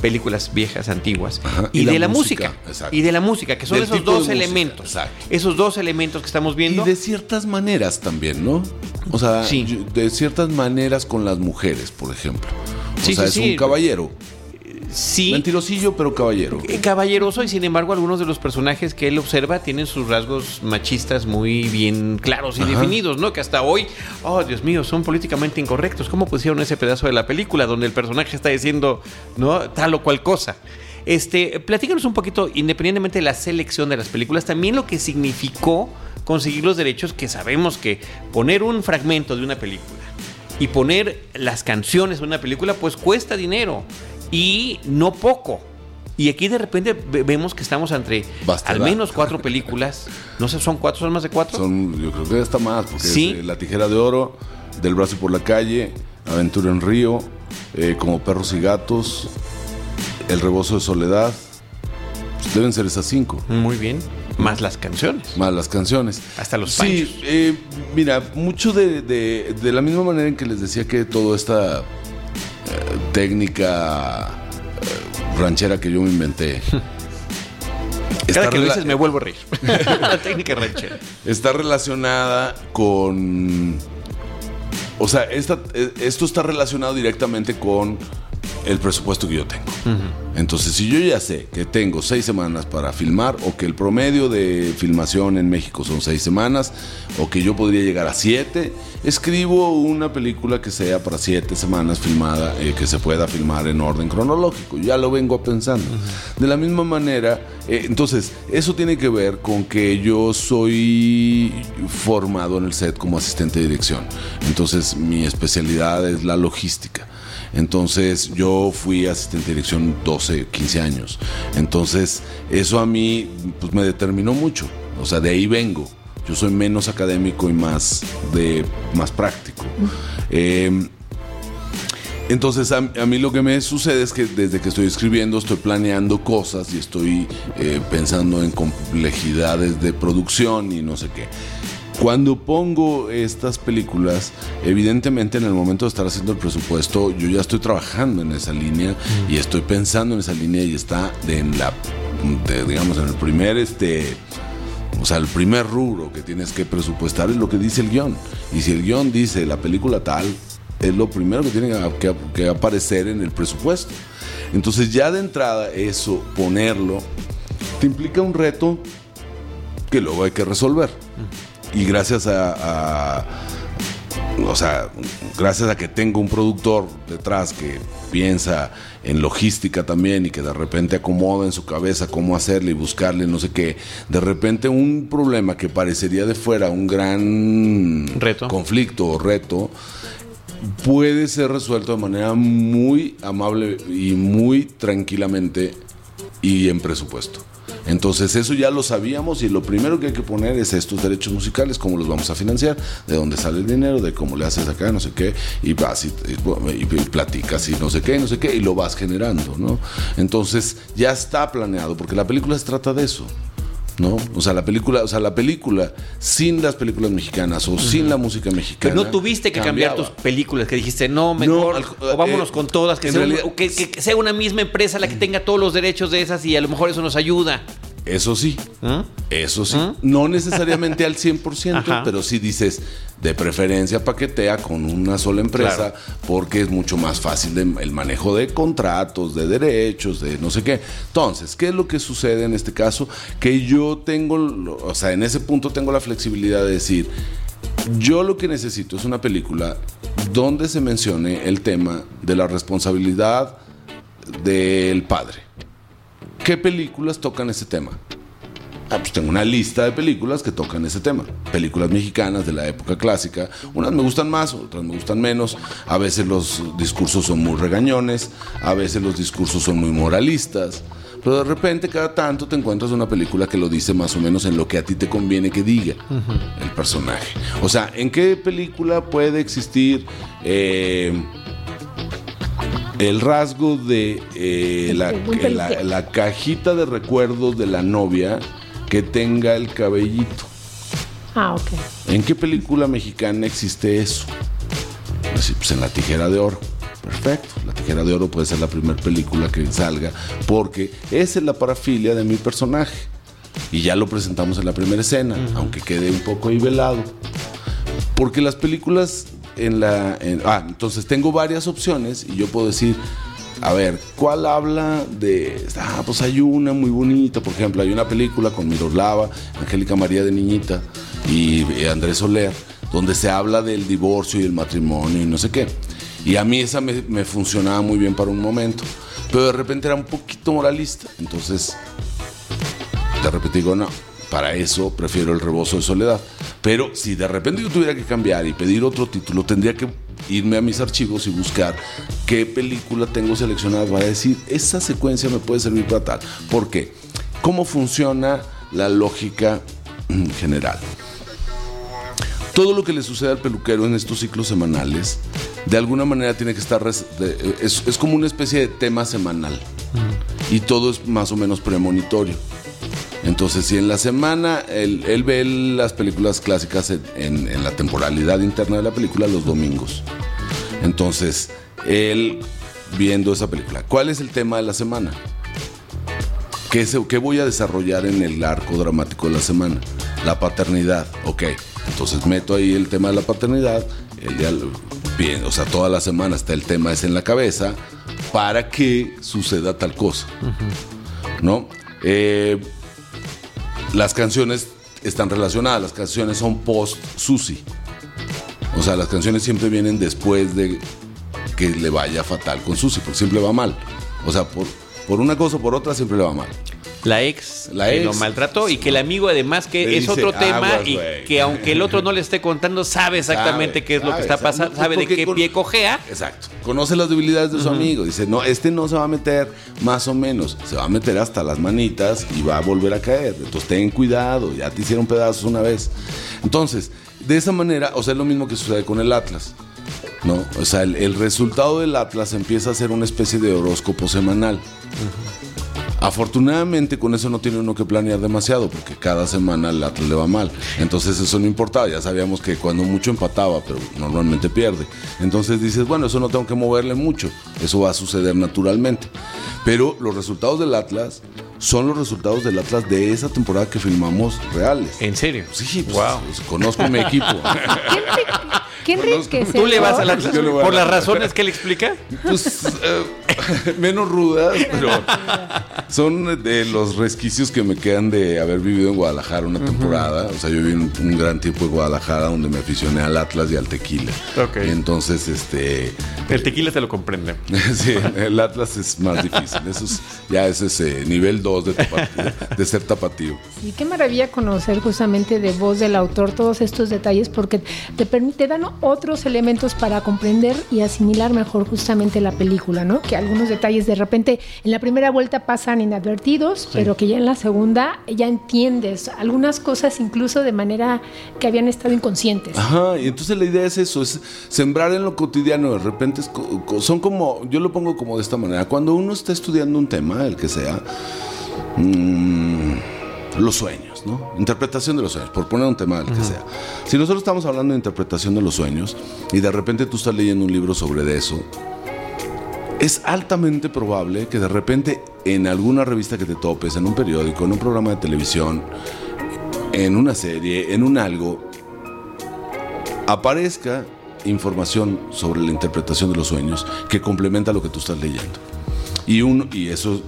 películas viejas, antiguas, Ajá, y, y de la la música, música. exacto. Y de la música, que son Del esos dos elementos. exacto. Esos dos elementos que estamos viendo. Y de ciertas maneras también, ¿no? O sea, Sí. de ciertas maneras con las mujeres, por ejemplo. O Sí, sea, sí, es un caballero. Sí. Mentirosillo, pero caballero. Eh, caballeroso y sin embargo algunos de los personajes que él observa tienen sus rasgos machistas muy bien claros y definidos, ¿no? Que hasta hoy, oh Dios mío, son políticamente incorrectos. ¿Cómo pusieron ese pedazo de la película donde el personaje está diciendo, ¿no? Tal o cual cosa. Este, platícanos un poquito, independientemente de la selección de las películas, también lo que significó conseguir los derechos que sabemos que poner un fragmento de una película y poner las canciones de una película pues cuesta dinero y no poco. Y aquí de repente vemos que estamos entre al menos cuatro películas. No sé, ¿son cuatro? ¿Son más de cuatro? Son, yo creo que está más, porque ¿Sí? es, eh, La Tijera de Oro, Del Brazo por la Calle, Aventura en Río, eh, Como Perros y Gatos, El Rebozo de Soledad. Pues deben ser esas cinco. Muy bien. Más las canciones. Más las canciones. Hasta los panchos. Sí, eh, mira, mucho de, de, de, la misma manera en que les decía que toda esta técnica eh, ranchera que yo me inventé. Cada que lo dices me vuelvo a reír. La técnica ranchera. Está relacionada con. O sea, esta, eh, esto está relacionado directamente con el presupuesto que yo tengo. Entonces, si yo ya sé que tengo seis semanas para filmar, o que el promedio de filmación en México son seis semanas, o que yo podría llegar a siete, escribo una película que sea para siete semanas filmada, eh, que se pueda filmar en orden cronológico. Ya lo vengo pensando. De la misma manera, eh, entonces, eso tiene que ver con que yo soy formado en el set como asistente de dirección. Entonces, mi especialidad es la logística. Entonces yo fui asistente de dirección 12, 15 años. Entonces eso a mí pues, me determinó mucho. O sea, de ahí vengo. Yo soy menos académico y más, de, más práctico. Em, entonces a, mí lo que me sucede es que desde que estoy escribiendo estoy planeando cosas y estoy eh, pensando en complejidades de producción y no sé qué. Cuando pongo estas películas, evidentemente en el momento de estar haciendo el presupuesto, yo ya estoy trabajando en esa línea y estoy pensando en esa línea y está en la, digamos, en el primer, este, o sea, el primer rubro que tienes que presupuestar es lo que dice el guion. Y si el guion dice la película tal, es lo primero que tiene que aparecer en el presupuesto. Entonces ya de entrada eso, ponerlo, te implica un reto que luego hay que resolver y gracias a, o sea, gracias a que tengo un productor detrás que piensa en logística también y que de repente acomoda en su cabeza cómo hacerle y buscarle no sé qué, de repente un problema que parecería de fuera un gran reto. conflicto o reto puede ser resuelto de manera muy amable y muy tranquilamente y en presupuesto. Entonces eso ya lo sabíamos y lo primero que hay que poner es estos derechos musicales, cómo los vamos a financiar, de dónde sale el dinero, de cómo le haces acá, no sé qué, y vas y, platicas y no sé qué, no sé qué, y lo vas generando, ¿no? Entonces ya está planeado, porque la película se trata de eso. ¿No? O sea, la película, o sea, la película sin las películas mexicanas o sin la música mexicana. Pero no tuviste que cambiar tus películas, que dijiste, no, mejor, o vámonos eh, con todas, que sea, que, sea, una misma empresa la que tenga todos los derechos de esas y a lo mejor eso nos ayuda. Eso sí, ¿Ah? eso sí. ¿Ah? No necesariamente al 100%, pero sí dices, de preferencia paquetea con una sola empresa porque es mucho más fácil el manejo de contratos, de derechos, de no sé qué. Entonces, ¿qué es lo que sucede en este caso? Que yo tengo, o sea, en ese punto tengo la flexibilidad de decir, yo lo que necesito es una película donde se mencione el tema de la responsabilidad del padre ¿Qué películas tocan ese tema? Ah, pues tengo una lista de películas que tocan ese tema. Películas mexicanas de la época clásica. Unas me gustan más, otras me gustan menos. A veces los discursos son muy regañones, a veces los discursos son muy moralistas. Pero de repente, cada tanto te encuentras una película que lo dice más o menos en lo que a ti te conviene que diga el personaje. O sea, ¿en qué película puede existir eh, el rasgo de eh, la, cajita de recuerdos de la novia que tenga el cabellito. Ah, ok. ¿En qué película mexicana existe eso? Pues, pues en La Tijera de Oro. Perfecto. La Tijera de Oro puede ser la primera película que salga porque esa es la parafilia de mi personaje. Y ya lo presentamos en la primera escena, aunque quede un poco ahí velado. Porque las películas en la... ah, entonces tengo varias opciones y yo puedo decir, a ver, ¿cuál habla de... Ah, pues hay una muy bonita, por ejemplo, hay una película con Miroslava, Angélica María de Niñita y Andrés Soler, donde se habla del divorcio y el matrimonio y no sé qué. Y a mí esa me, me funcionaba muy bien para un momento, pero de repente era un poquito moralista, entonces de repente digo, no, para eso prefiero el rebozo de soledad. Pero si de repente yo tuviera que cambiar y pedir otro título, tendría que irme a mis archivos y buscar qué película tengo seleccionada para decir, esa secuencia me puede servir para tal. ¿Por qué? ¿Cómo funciona la lógica general? Todo lo que le sucede al peluquero en estos ciclos semanales, de alguna manera tiene que estar, es, es como una especie de tema semanal. Y todo es más o menos premonitorio. Entonces, si en la semana él, ve las películas clásicas en, la temporalidad interna de la película los domingos. Entonces, él viendo esa película, ¿cuál es el tema de la semana? ¿Qué, ¿Qué voy a desarrollar en el arco dramático de la semana? La paternidad, ok. Entonces meto ahí el tema de la paternidad, el día, bien, o sea, toda la semana está el tema es en la cabeza para que suceda tal cosa. ¿No? Eh, las canciones están relacionadas, las canciones son post Susi. O sea, las canciones siempre vienen después de que le vaya fatal con Susi, porque siempre va mal. O sea, por, por una cosa o por otra siempre le va mal la ex, la que lo maltrató y que el amigo además que es otro tema y que aunque el otro no le esté contando sabe exactamente qué es lo que está pasando, sabe de qué pie cojea. Exacto. Conoce las debilidades de su amigo. Dice, no, este no se va a meter más o menos, se va a meter hasta las manitas y va a volver a caer. Entonces ten cuidado, ya te hicieron pedazos una vez. Entonces, de esa manera, o sea, es lo mismo que sucede con el Atlas. ¿no? O sea, el, resultado del Atlas empieza a ser una especie de horóscopo semanal. Afortunadamente con eso no tiene uno que planear demasiado porque cada semana el Atlas le va mal. Entonces eso no importaba, ya sabíamos que cuando mucho empataba, pero normalmente pierde. Entonces dices, bueno, eso no tengo que moverle mucho, eso va a suceder naturalmente. Pero los resultados del Atlas son los resultados del Atlas de esa temporada que filmamos reales. ¿En serio? Sí, pues, wow. Pues, conozco mi equipo. ¿Qué enriquece? ¿Tú le vas al Atlas por las razones que él explica? Pues eh, menos rudas, pero son de los resquicios que me quedan de haber vivido en Guadalajara una temporada. O sea, yo viví un, gran tiempo en Guadalajara donde me aficioné al Atlas y al tequila. Ok. Y entonces, este. El tequila te lo comprende. sí, el Atlas es más difícil. Eso es, ya es ese nivel 2 de, de ser tapatío. Sí, qué maravilla conocer justamente de voz del autor todos estos detalles porque te, te dan otros elementos para comprender y asimilar mejor justamente la película, ¿no? Que algunos detalles de repente en la primera vuelta pasan inadvertidos, pero que ya en la segunda ya entiendes algunas cosas incluso de manera que habían estado inconscientes. Ajá, y entonces la idea es eso, es sembrar en lo cotidiano, de repente son como, yo lo pongo como de esta manera, cuando uno está estudiando un tema, el que sea, mmm, los sueños, ¿no? Interpretación de los sueños, por poner un tema del que sea. Si nosotros estamos hablando de interpretación de los sueños y de repente tú estás leyendo un libro sobre eso, es altamente probable que de repente en alguna revista que te topes, en un periódico, en un programa de televisión, en una serie, en un algo, aparezca información sobre la interpretación de los sueños que complementa lo que tú estás leyendo. Y, uno, y eso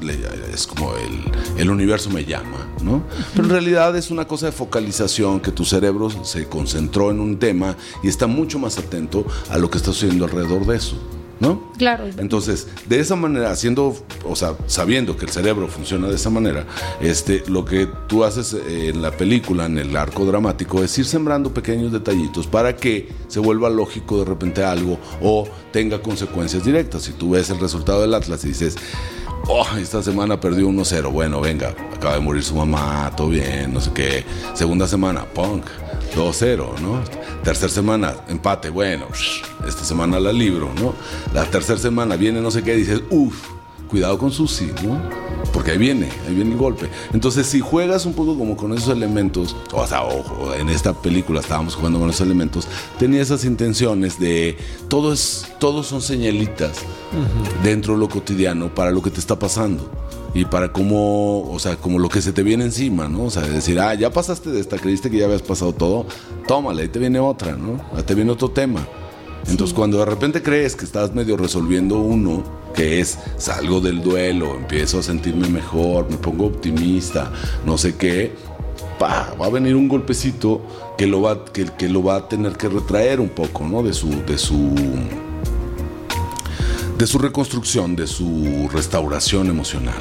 es como el, el, universo me llama, ¿no? Pero en realidad es una cosa de focalización que tu cerebro se concentró en un tema y está mucho más atento a lo que está sucediendo alrededor de eso. ¿No? Claro. Entonces, de esa manera, haciendo, o sea, sabiendo que el cerebro funciona de esa manera, este, lo que tú haces en la película, en el arco dramático, es ir sembrando pequeños detallitos para que se vuelva lógico de repente algo o tenga consecuencias directas. Si tú ves el resultado del Atlas y dices, oh, esta semana perdió 1-0, bueno, venga, acaba de morir su mamá, todo bien, no sé qué. Segunda semana, punk 2-0, ¿no? Tercera semana, empate, bueno, esta semana la libro, ¿no? La tercera semana viene no sé qué, dices, uff, cuidado con Susi, ¿no? Porque ahí viene, ahí viene el golpe. Entonces, si juegas un poco como con esos elementos, o sea, ojo, en esta película estábamos jugando con esos elementos, tenía esas intenciones de todo es, todos son señalitas dentro de lo cotidiano para lo que te está pasando y para cómo, o sea, como lo que se te viene encima, ¿no? O sea, decir, ah, ya pasaste de esta, creíste que ya habías pasado todo, tómale, ahí te viene otra, ¿no? Ahí te viene otro tema. Entonces cuando de repente crees que estás medio resolviendo uno, que es salgo del duelo, empiezo a sentirme mejor, me pongo optimista, no sé qué, va a venir un golpecito que lo va, que, que lo va a tener que retraer un poco, ¿no? De su, de su de su reconstrucción, de su restauración emocional.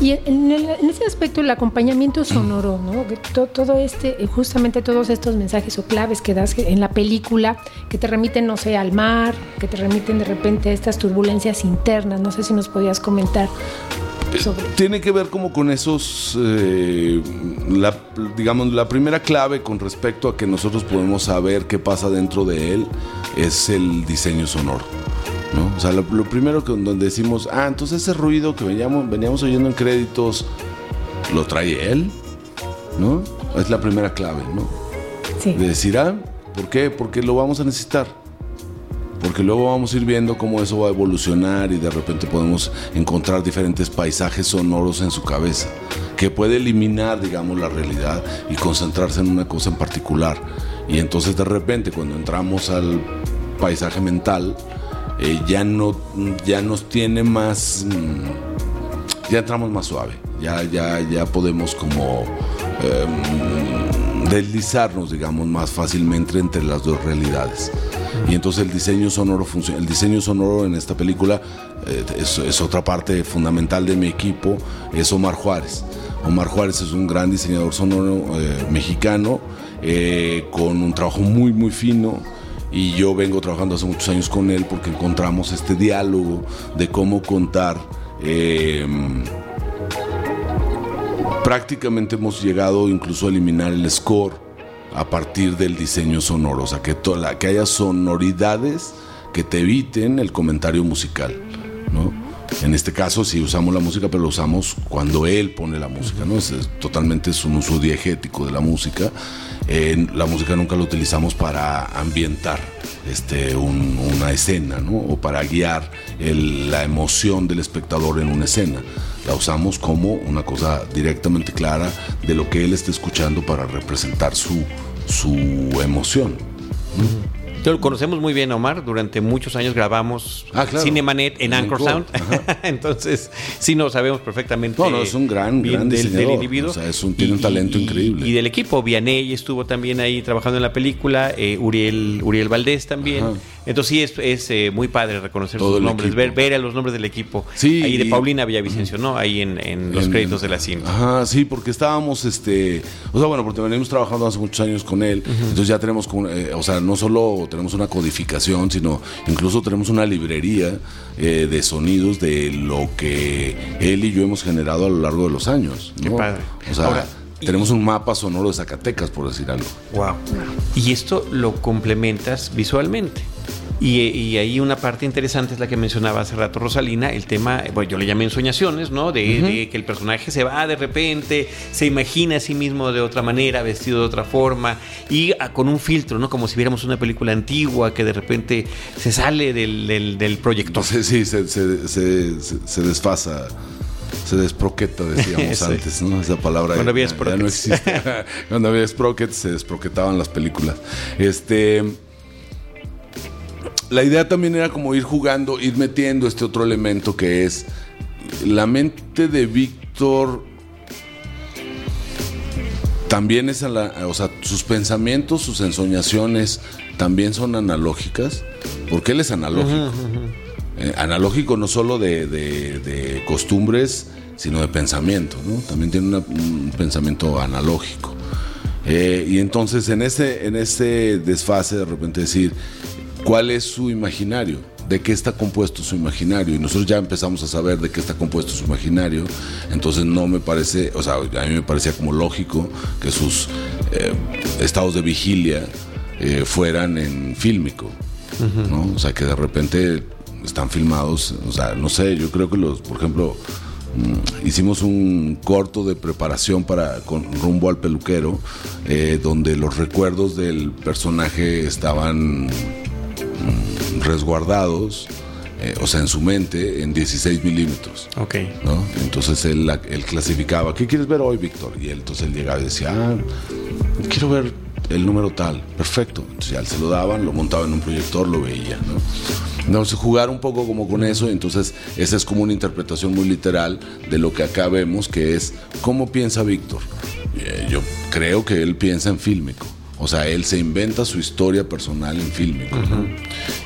Y en, ese aspecto el acompañamiento sonoro, ¿no? Todo, este, justamente todos estos mensajes o claves que das en la película, que te remiten, no sé, al mar, que te remiten de repente a estas turbulencias internas, no sé si nos podías comentar. Sobre. Tiene que ver como con esos, eh, digamos, la primera clave con respecto a que nosotros podemos saber qué pasa dentro de él es el diseño sonoro. O sea, lo, primero que donde decimos, ah, entonces ese ruido que veníamos, veníamos oyendo en créditos, lo trae él, ¿no? Es la primera clave, ¿no? Sí. De decir, ah, ¿por qué? Porque lo vamos a necesitar. Porque luego vamos a ir viendo cómo eso va a evolucionar y de repente podemos encontrar diferentes paisajes sonoros en su cabeza, que puede eliminar, digamos, la realidad y concentrarse en una cosa en particular. Y entonces de repente cuando entramos al paisaje mental, eh, ya, no, ya nos tiene más, mm, ya entramos más suave, ya, ya, ya podemos como em, deslizarnos, digamos, más fácilmente entre las dos realidades. Y entonces el diseño sonoro funciona. El diseño sonoro en esta película eh, es, otra parte fundamental de mi equipo, es Omar Juárez. Omar Juárez es un gran diseñador sonoro eh, mexicano con un trabajo muy, muy fino y yo vengo trabajando hace muchos años con él porque encontramos este diálogo de cómo contar. Em, prácticamente hemos llegado incluso a eliminar el score a partir del diseño sonoro, o sea, que, toda que haya sonoridades que te eviten el comentario musical, ¿no? En este caso sí usamos la música, pero lo usamos cuando él pone la música, ¿no? Es, totalmente es un uso diegético de la música la música nunca la utilizamos para ambientar este, una escena, ¿no? O para guiar la emoción del espectador en una escena. La usamos como una cosa directamente clara de lo que él está escuchando para representar su, su emoción lo conocemos muy bien, Omar. Durante muchos años grabamos ah, Cinemanet en, Anchor Sound. Entonces, sí nos sabemos perfectamente. No, no, es un gran, gran del, individuo. O sea, es un, tiene un talento increíble. Y del equipo. Vianey estuvo también ahí trabajando en la película. Eh, Uriel, Uriel Valdés también. Entonces sí es, es eh, muy padre reconocer sus nombres, ver, ver a los nombres del equipo. Sí, ahí de Paulina Villavicencio, ¿no? Ahí en, los créditos de la cinta. Ajá, sí, porque estábamos, este, o sea, bueno, porque venimos trabajando hace muchos años con él, entonces ya tenemos, eh, o sea, no solo tenemos una codificación, sino incluso tenemos una librería eh, de sonidos de lo que él y yo hemos generado a lo largo de los años. Qué padre. O sea, tenemos un mapa sonoro de Zacatecas, por decir algo. Wow. Y esto lo complementas visualmente. Y, ahí una parte interesante es la que mencionaba hace rato Rosalina, el tema, bueno, yo le llamé ensoñaciones, ¿no? De, que el personaje se va de repente, se imagina a sí mismo de otra manera, vestido de otra forma, y ah, con un filtro, ¿no? Como si viéramos una película antigua que de repente se sale del, del, proyector. Sí, sí, se, se, desfasa se desproqueta, decíamos antes, ¿no? Esa palabra Cuando había ya, no existe. Cuando había sprockets se desproquetaban las películas. Este la idea también era como ir jugando, ir metiendo este otro elemento que es la mente de Víctor también es, la, o sea, sus pensamientos, sus ensoñaciones también son analógicas, porque él es analógico. Eh, analógico no solo de, costumbres, sino de pensamiento, ¿no? También tiene un pensamiento analógico. Eh, y entonces en ese, en ese desfase de repente decir, cuál es su imaginario, de qué está compuesto su imaginario. Y nosotros ya empezamos a saber de qué está compuesto su imaginario. Entonces no me parece, o sea, a mí me parecía como lógico que sus eh, estados de vigilia eh, fueran en fílmico. ¿no? O sea, que de repente están filmados, o sea, no sé, yo creo que los, por ejemplo, mm, hicimos un corto de preparación para con rumbo al peluquero, eh, donde los recuerdos del personaje estaban resguardados, eh, o sea, en su mente, en 16 milímetros. Ok. ¿no? Entonces él, él, clasificaba, ¿qué quieres ver hoy, Víctor? Y él entonces él llegaba y decía, ah, quiero ver el número tal, perfecto. Entonces ya se lo daban, lo montaban en un proyector, lo veía, ¿no? Entonces jugar un poco como con eso, entonces esa es como una interpretación muy literal de lo que acá vemos, que es cómo piensa Víctor. Eh, yo creo que él piensa en fílmico. O sea, él se inventa su historia personal en fílmico.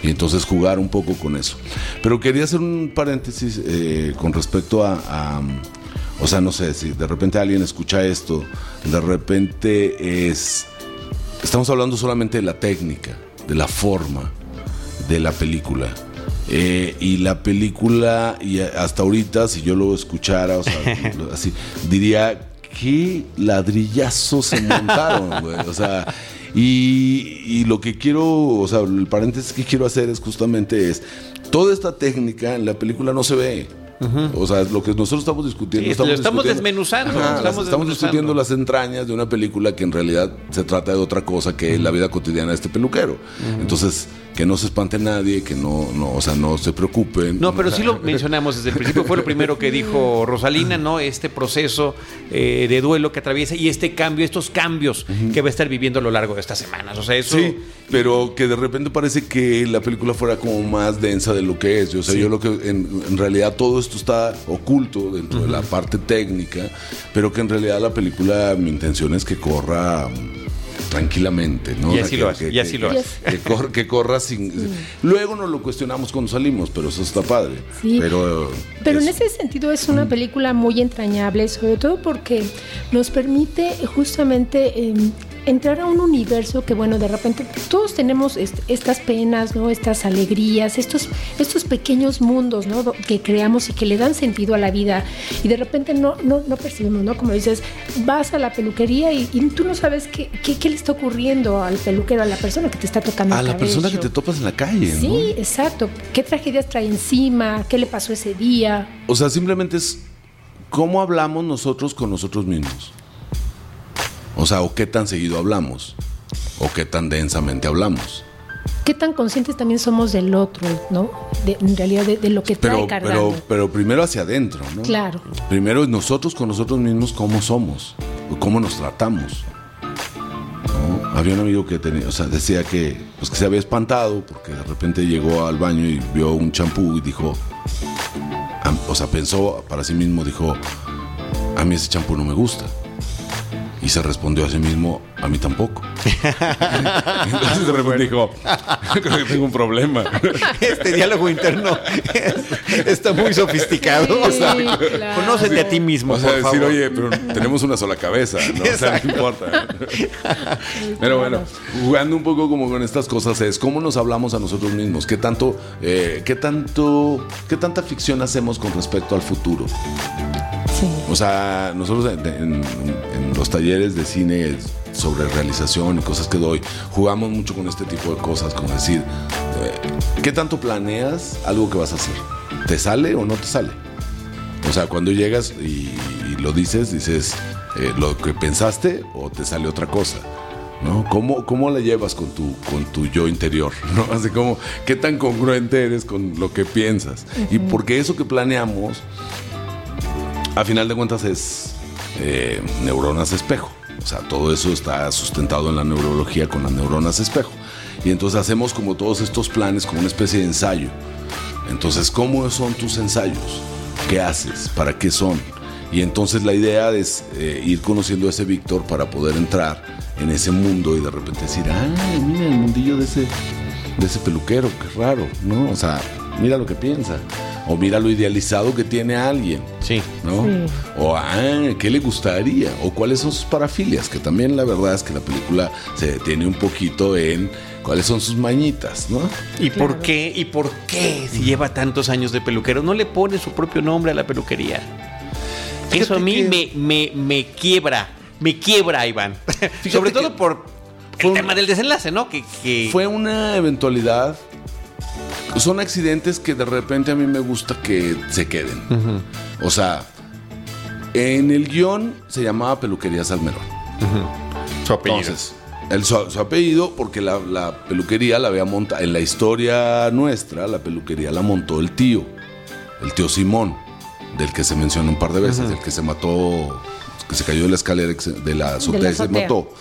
Y entonces jugar un poco con eso. Pero quería hacer un paréntesis eh, con respecto a, o sea, no sé, si de repente alguien escucha esto, de repente es... Estamos hablando solamente de la técnica, de la forma de la película. Eh, y la película, y hasta ahorita, si yo lo escuchara, o sea, así, diría qué ladrillazos se montaron, güey. O sea, y, lo que quiero, o sea, el paréntesis que quiero hacer es justamente es, toda esta técnica en la película no se ve. O sea, lo que nosotros estamos discutiendo. estamos, desmenuzando. estamos, discutiendo las entrañas de una película que en realidad se trata de otra cosa que es la vida cotidiana de este peluquero. Entonces, que no se espante nadie, que no, no, o sea, no se preocupen. No, pero sí lo mencionamos desde el principio, fue lo primero que dijo Rosalina, ¿no? Este proceso eh, de duelo que atraviesa y este cambio, estos cambios que va a estar viviendo a lo largo de estas semanas. O sea, eso. Sí, pero que de repente parece que la película fuera como más densa de lo que es. O sea, yo lo que en, realidad todo esto está oculto dentro de la parte técnica, pero que en realidad la película, mi intención es que corra tranquilamente, ¿no? Y así lo hace, y así lo hace. Que, corra sin... Luego nos lo cuestionamos cuando salimos, pero eso está padre. Sí. Pero, pero en ese sentido es una película muy entrañable, sobre todo porque nos permite justamente... Em, entrar a un universo que, bueno, de repente todos tenemos estas penas, ¿no? Estas alegrías, estos, estos pequeños mundos, ¿no? Que creamos y que le dan sentido a la vida. Y de repente no, no, no percibimos, ¿no? Como dices, vas a la peluquería y, tú no sabes qué, qué, le está ocurriendo al peluquero, a la persona que te está tocando. A la persona que te topas en la calle, Sí, exacto. ¿Qué tragedias trae encima? ¿Qué le pasó ese día? O sea, simplemente es cómo hablamos nosotros con nosotros mismos. O sea, o qué tan seguido hablamos, o qué tan densamente hablamos. ¿Qué tan conscientes también somos del otro, no? en realidad de, lo que trae pero, Pero, pero primero hacia adentro, ¿no? Claro. Primero nosotros con nosotros mismos cómo somos, cómo nos tratamos. Había un amigo que tenía, o sea, decía que, pues, que se había espantado porque de repente llegó al baño y vio un champú y dijo, o sea, pensó para sí mismo, dijo, a mí ese champú no me gusta. Se respondió a sí mismo, a mí tampoco. Entonces de repente dijo, creo que tengo un problema. Este diálogo interno está muy sofisticado. Conócete a ti mismo. O sea, decir, oye, pero tenemos una sola cabeza, ¿no? O sea, no importa. Pero bueno, jugando un poco como con estas cosas es cómo nos hablamos a nosotros mismos, qué tanto, eh, qué tanto, qué tanta ficción hacemos con respecto al futuro. O sea, nosotros en, los talleres de cine sobre realización y cosas que doy, jugamos mucho con este tipo de cosas, como decir, eh, ¿qué tanto planeas algo que vas a hacer? ¿Te sale o no te sale? O sea, cuando llegas y, lo dices, dices eh, lo que pensaste o te sale otra cosa. ¿no? ¿Cómo, ¿Cómo la llevas con tu, con tu yo interior? ¿no? Así como, ¿qué tan congruente eres con lo que piensas? Y porque eso que planeamos a final de cuentas es eh, neuronas espejo. O sea, todo eso está sustentado en la neurología con las neuronas espejo. Y entonces hacemos como todos estos planes como una especie de ensayo. Entonces, ¿cómo son tus ensayos? ¿Qué haces? ¿Para qué son? Y entonces la idea es eh, ir conociendo a ese Víctor para poder entrar en ese mundo y de repente decir, ah, mira el mundillo de ese, de ese peluquero, qué raro, ¿no? O sea, mira lo que piensa o mira lo idealizado que tiene alguien. Sí. ¿No? O, ah, ¿qué le gustaría? O cuáles son sus parafilias, que también la verdad es que la película se detiene un poquito en cuáles son sus mañitas, ¿no? ¿Y por qué? ¿Y por qué si lleva tantos años de peluquero no le pone su propio nombre a la peluquería? Eso a mí me, me, quiebra, me quiebra, Iván. Sobre todo por el tema del desenlace, ¿no? Que, que... Fue una eventualidad son accidentes que de repente a mí me gusta que se queden. O sea, en el guion se llamaba Peluquería Salmerón. Su apellido. Entonces, el, su, apellido, porque la, peluquería la había montado. En la historia nuestra, la peluquería la montó el tío, el tío Simón, del que se menciona un par de veces, el que se mató que se cayó de la escalera de la azotea y se mató.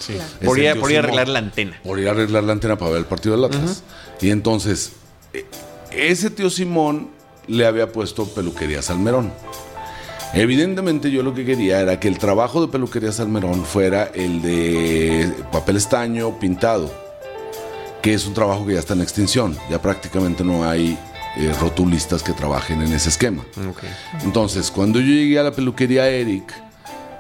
Por, ir, a arreglar la antena. Por ir a arreglar la antena para ver el partido de Atlas. Y entonces, ese tío Simón le había puesto peluquería Salmerón. Evidentemente yo lo que quería era que el trabajo de peluquería Salmerón fuera el de papel estaño pintado, que es un trabajo que ya está en extinción, ya prácticamente no hay eh, rotulistas que trabajen en ese esquema. Entonces, cuando yo llegué a la peluquería Eric,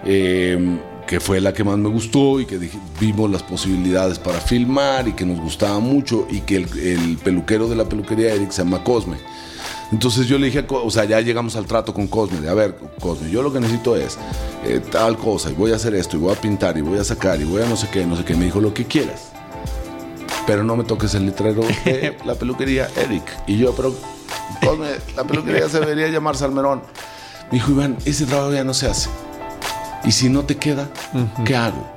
em, que fue la que más me gustó y que vimos las posibilidades para filmar y que nos gustaba mucho y que el, el peluquero de la peluquería Eric se llama Cosme. Entonces yo le dije, o sea, ya llegamos al trato con Cosme, de, a ver, Cosme, yo lo que necesito es eh, tal cosa, y voy a hacer esto, y voy a pintar, y voy a sacar, y voy a no sé qué, no sé qué. Me dijo, lo que quieras. Pero no me toques el letrero de la peluquería Eric. Y yo, pero Cosme, la peluquería se debería llamar Salmerón. Me dijo, Iván, ese trabajo ya no se hace. Y si no te queda, ¿qué hago?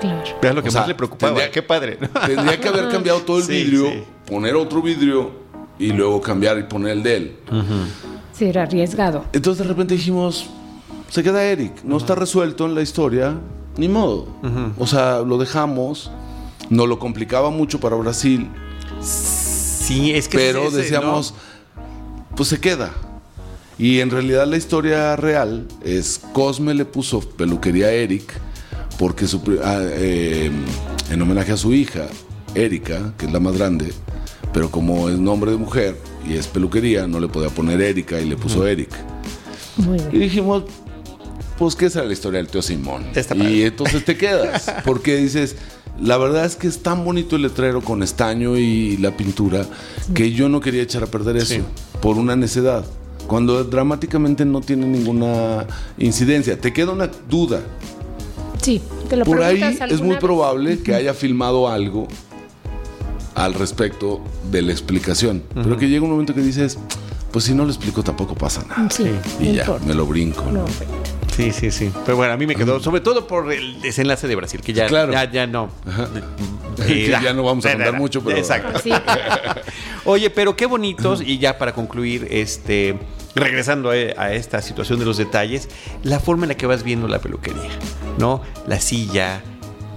Claro. Vean lo que más le preocupaba. Qué padre. Tendría que haber cambiado todo el vidrio, poner otro vidrio y luego cambiar y poner el de él. Sí, era arriesgado. Entonces de repente dijimos, se queda Eric, no está resuelto en la historia, ni modo. O sea, lo dejamos, nos lo complicaba mucho para Brasil. Sí, es que... Pero decíamos, pues se queda. Y en realidad la historia real es Cosme le puso peluquería a Eric porque su, ah, eh, en homenaje a su hija, Erika, que es la más grande, pero como es nombre de mujer y es peluquería, no le podía poner Erika y le puso Eric. Y dijimos, pues qué será la historia del tío Simón. y entonces te quedas, porque dices, la verdad es que es tan bonito el letrero con estaño y la pintura que yo no quería echar a perder eso por una necedad. Cuando dramáticamente no tiene ninguna incidencia, te queda una duda. Sí, te lo Por ahí es muy probable que haya filmado algo al respecto de la explicación. Pero que llega un momento que dices, pues si no lo explico tampoco pasa nada. Sí, y ya, me lo brinco. Sí, sí, sí. Pero bueno, a mí me quedó, sobre todo por el desenlace de Brasil, que ya, ya, ya, no. que ya no vamos a contar mucho, pero. Exacto. Oye, pero qué bonitos, y ya para concluir, este. Regresando a, esta situación de los detalles, la forma en la que vas viendo la peluquería, ¿no? La silla,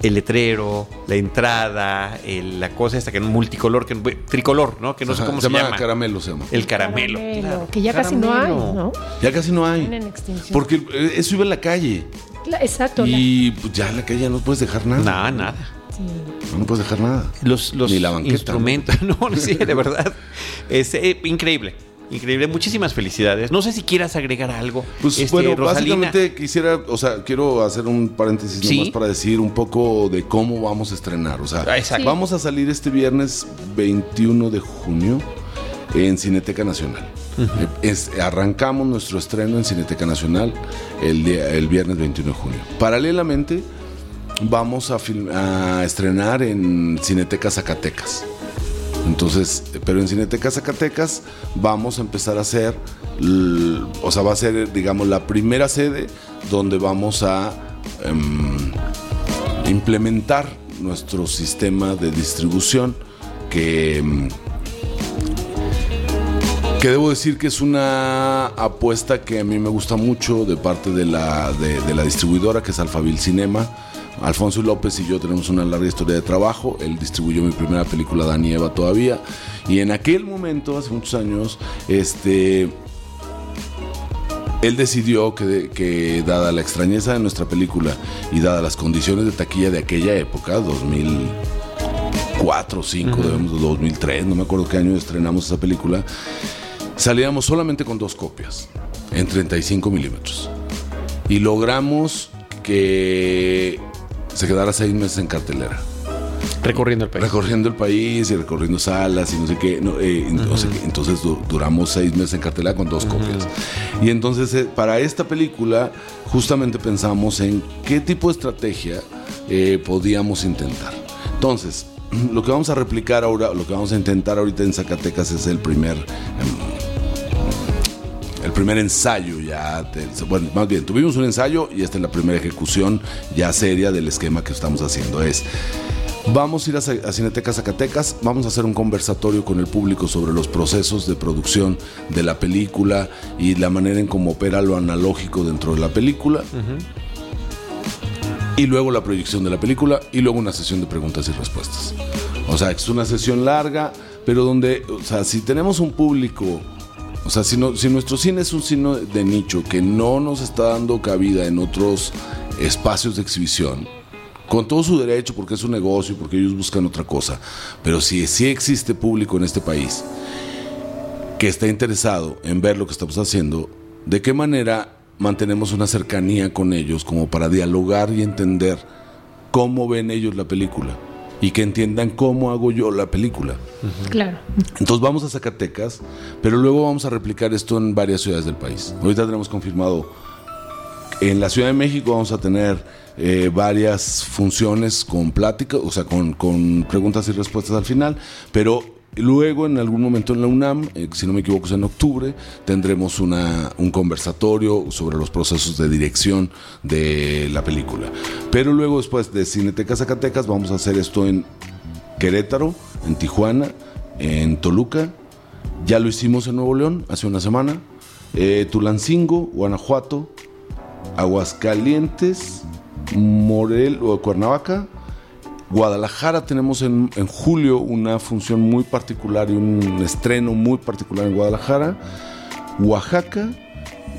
el letrero, la entrada, la cosa esta que es multicolor, que tricolor, ¿no? Que no sé cómo se, llama. Caramelo se llama. El caramelo. Que ya casi no hay, ¿no? Ya casi no hay. Porque eso iba en la calle. exacto. Y pues, ya en la calle ya no puedes dejar nada. Nada, nada. No puedes dejar nada. Los, los Ni la banqueta, instrumentos, no, sí, de verdad. Es eh, increíble. Increíble, muchísimas felicidades. No sé si quieras agregar algo. Pues este, bueno, básicamente quisiera, o sea, quiero hacer un paréntesis nomás para decir un poco de cómo vamos a estrenar. O sea, vamos a salir este viernes 21 de junio en Cineteca Nacional. arrancamos nuestro estreno en Cineteca Nacional el, día, el viernes 21 de junio. Paralelamente, vamos a, a estrenar en Cineteca Zacatecas. Entonces, pero en Cineteca Zacatecas vamos a empezar a hacer, o sea, va a ser, digamos, la primera sede donde vamos a em, implementar nuestro sistema de distribución que, em, que debo decir que es una apuesta que a mí me gusta mucho de parte de la, de la distribuidora que es Alfabil Cinema Alfonso López y yo tenemos una larga historia de trabajo. Él distribuyó mi primera película, Dani Eva, todavía. Y en aquel momento, hace muchos años, este. Él decidió que, que, dada la extrañeza de nuestra película y dada las condiciones de taquilla de aquella época, 2004, 2005, uh 2003, no me acuerdo qué año estrenamos esa película, salíamos solamente con dos copias, en 35 milímetros. Y logramos que se quedara seis meses en cartelera. Recorriendo el país. Recorriendo el país y recorriendo salas y no sé qué. Eh, entonces duramos seis meses en cartelera con dos copias. Y entonces eh, para esta película justamente pensamos en qué tipo de estrategia eh, podíamos intentar. Entonces, lo que vamos a replicar ahora, lo que vamos a intentar ahorita en Zacatecas es el primer... El primer ensayo ya, bueno, más bien, tuvimos un ensayo y esta es la primera ejecución ya seria del esquema que estamos haciendo. Es, vamos a ir a, Cineteca Zacatecas, vamos a hacer un conversatorio con el público sobre los procesos de producción de la película y la manera en cómo opera lo analógico dentro de la película. y luego la proyección de la película y luego una sesión de preguntas y respuestas. O sea, es una sesión larga, pero donde, o sea, si tenemos un público, o sea, si, no, si nuestro cine es un cine de nicho que no nos está dando cabida en otros espacios de exhibición, con todo su derecho, porque es un negocio, porque ellos buscan otra cosa, pero si existe público en este país que está interesado en ver lo que estamos haciendo, ¿de qué manera mantenemos una cercanía con ellos como para dialogar y entender cómo ven ellos la película? Y que entiendan cómo hago yo la película. Claro. Entonces vamos a Zacatecas, pero luego vamos a replicar esto en varias ciudades del país. Ahorita tenemos confirmado, en la Ciudad de México vamos a tener eh, varias funciones con plática, o sea, con, con preguntas y respuestas al final, pero Luego, en algún momento en la UNAM, eh, si no me equivoco es en octubre, tendremos una, un conversatorio sobre los procesos de dirección de la película. Pero luego, después de Cineteca Zacatecas, vamos a hacer esto en Querétaro, en Tijuana, en Toluca. Ya lo hicimos en Nuevo León hace una semana. Eh, Tulancingo, Guanajuato, Aguascalientes, Morel o Cuernavaca Guadalajara tenemos en, julio una función muy particular y un estreno muy particular en Guadalajara, Oaxaca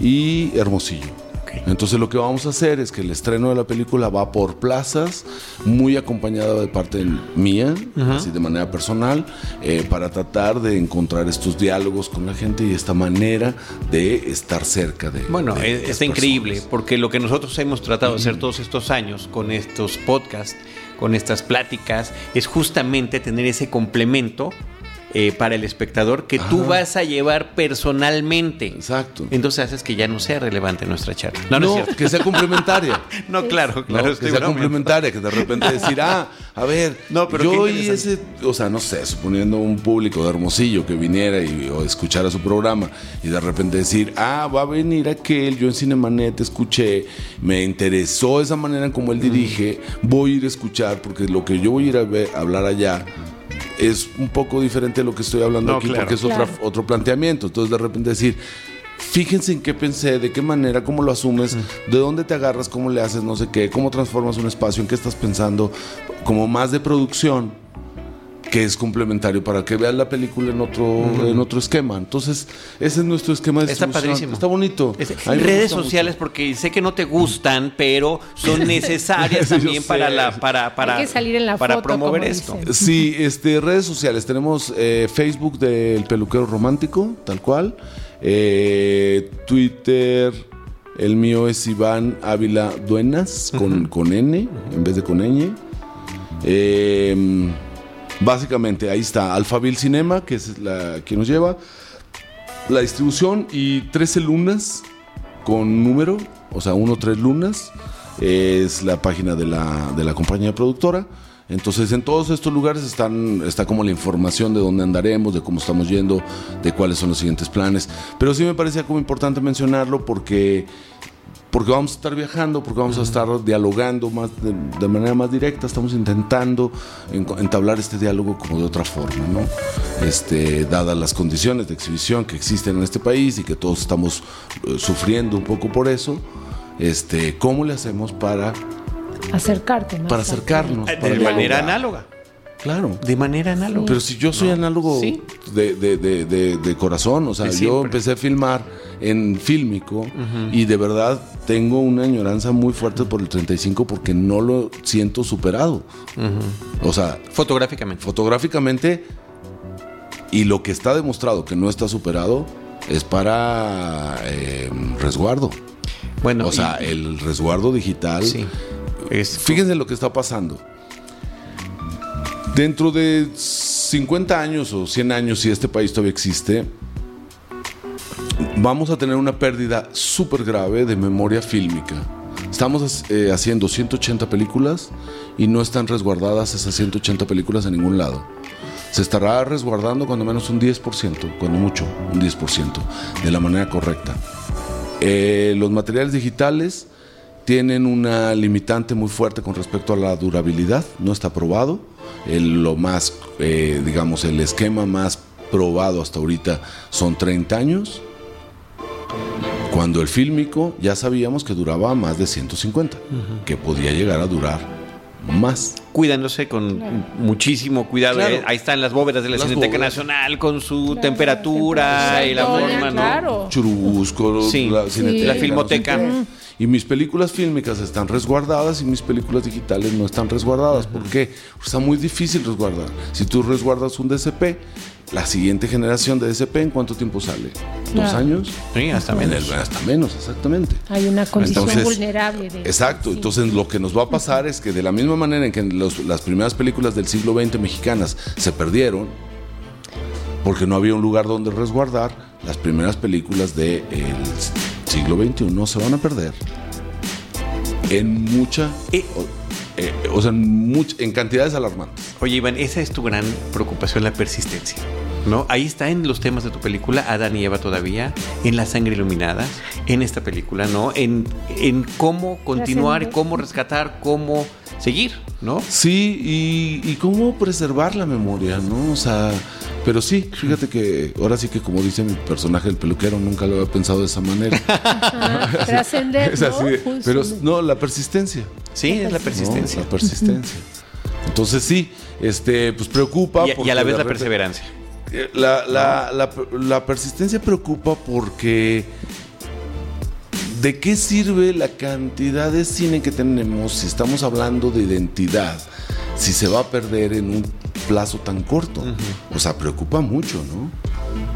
y Hermosillo. Entonces lo que vamos a hacer es que el estreno de la película va por plazas, muy acompañada de parte mía, así de manera personal, eh, para tratar de encontrar estos diálogos con la gente y esta manera de estar cerca de. Bueno, es, increíble, porque lo que nosotros hemos tratado de hacer todos estos años con estos podcasts con estas pláticas es justamente tener ese complemento eh, para el espectador que tú vas a llevar personalmente. Exacto. Entonces haces que ya no sea relevante nuestra charla. No, no, que sea complementaria. no, claro, claro. que sea complementaria, que de repente decir, ah, a ver, no, pero yo y ese, o sea, no sé, suponiendo un público de Hermosillo que viniera y o escuchara su programa y de repente decir, ah, va a venir aquel, yo en Cinemanet escuché, me interesó esa manera en como él dirige, voy a ir a escuchar porque lo que yo voy a ir a, ver, a hablar allá es un poco diferente de lo que estoy hablando aquí porque es otro planteamiento. Entonces de repente decir, fíjense en qué pensé, de qué manera, cómo lo asumes, de dónde te agarras, cómo le haces, no sé qué, cómo transformas un espacio, en qué estás pensando, como más de producción que es complementario para que vean la película en otro, en otro esquema. Entonces, ese es nuestro esquema de Está padrísimo. Está bonito. redes sociales, porque sé que no te gustan, pero son necesarias también para la para para, salir en la para promover esto. Sí, este redes sociales. Tenemos eh, Facebook del peluquero romántico, tal cual. Eh, Twitter. El mío es Iván Ávila Duenas, con, con N en vez de con ñ. Eh, Básicamente, ahí está Alphaville Cinema, que es la que nos lleva la distribución, y 13 lunas con número, o sea, 1 3 lunas, es la página de la, de la compañía productora. Entonces, en todos estos lugares están, está como la información de dónde andaremos, de cómo estamos yendo, de cuáles son los siguientes planes. Pero sí me parecía como importante mencionarlo porque porque vamos a estar viajando, porque vamos a estar dialogando más de, manera más directa, estamos intentando entablar este diálogo como de otra forma, ¿no? Este, dadas las condiciones de exhibición que existen en este país y que todos estamos eh, sufriendo un poco por eso, este, ¿cómo le hacemos para acercarte, para acercarnos, de manera análoga? Claro. De manera análoga. Pero si yo soy análogo de, de, corazón, o sea, yo empecé a filmar en fílmico y de verdad tengo una añoranza muy fuerte por el 35 porque no lo siento superado. O sea, fotográficamente. Fotográficamente y lo que está demostrado que no está superado es para em, resguardo. Bueno, o sea, el resguardo digital. Sí. Fíjense lo que está pasando Dentro de 50 años o 100 años, si este país todavía existe, vamos a tener una pérdida súper grave de memoria fílmica. Estamos eh, haciendo 180 películas y no están resguardadas esas 180 películas en ningún lado. Se estará resguardando cuando menos un 10%, cuando mucho, un 10%, de la manera correcta. Eh, los materiales digitales tienen una limitante muy fuerte con respecto a la durabilidad, no está probado el, lo más, eh, digamos, el esquema más probado hasta ahorita son 30 años. Cuando el fílmico ya sabíamos que duraba más de 150, que podía llegar a durar más. Cuidándose con muchísimo cuidado. Claro. Eh, Ahí están las bóvedas de la Cineteca. Nacional con su Claro, temperatura y la forma, ¿no? claro. Churubusco, Sí. la, Cineteca, La no Filmoteca. sé qué. Y mis películas fílmicas están resguardadas y mis películas digitales no están resguardadas. ¿Por qué? Porque está muy difícil resguardar. Si tú resguardas un DCP, la siguiente generación de DCP, ¿en cuánto tiempo sale? ¿Dos Claro. años? Sí, hasta En menos. hasta menos, exactamente. Hay una condición Entonces, vulnerable. De, Exacto, sí. entonces lo que nos va a pasar es que de la misma manera en que los- las primeras películas del siglo XX mexicanas se perdieron, porque no había un lugar donde resguardar, las primeras películas del siglo XXI se van a perder en mucha, Eh. o, eh, o sea, en, much- en cantidades alarmantes. Oye, Iván, esa es tu gran preocupación, la persistencia. ¿No? Ahí está en los temas de tu película, Adán y Eva todavía, en La sangre iluminada, en esta película, ¿no? En, en cómo continuar, cómo rescatar, cómo seguir, ¿no? Sí, y, y cómo preservar la memoria, ¿no? O sea, pero sí, fíjate que ahora sí que como dice mi personaje el peluquero, nunca lo había pensado de esa manera. Ajá, trascender, Es ¿no? así de- Justo. pero no, la persistencia. Sí, es la ¿no? persistencia. La persistencia. Entonces sí, este, pues preocupa. Y, a la vez la perseverancia. Eh, La, la- la- la persistencia preocupa porque ¿de qué sirve la cantidad de cine que tenemos si estamos hablando de identidad? Si se va a perder en un plazo tan corto. O sea, preocupa mucho, ¿no?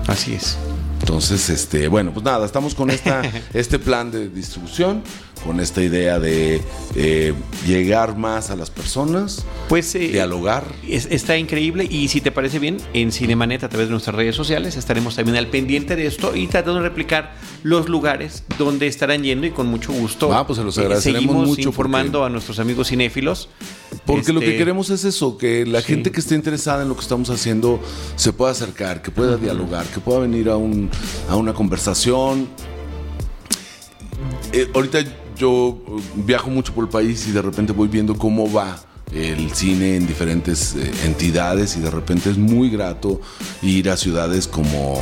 Así es. Entonces, este, bueno, pues nada, estamos con esta, este plan de distribución, con esta idea de eh, llegar más a las personas, Pues eh, dialogar. es- está increíble y si te parece bien, en Cinemanet a través de nuestras redes sociales estaremos también al pendiente de esto y tratando de replicar los lugares donde estarán yendo y con mucho gusto. Ah, pues se los eh, agradeceremos seguimos mucho informando porque- a nuestros amigos cinéfilos. Porque lo que Este, queremos es eso, que la Sí. gente que esté interesada en lo que estamos haciendo se pueda acercar, que pueda dialogar, que pueda venir a, un, a una conversación. Eh, ahorita yo eh, viajo mucho por el país y de repente voy viendo cómo va el cine en diferentes eh, entidades y de repente es muy grato ir a ciudades como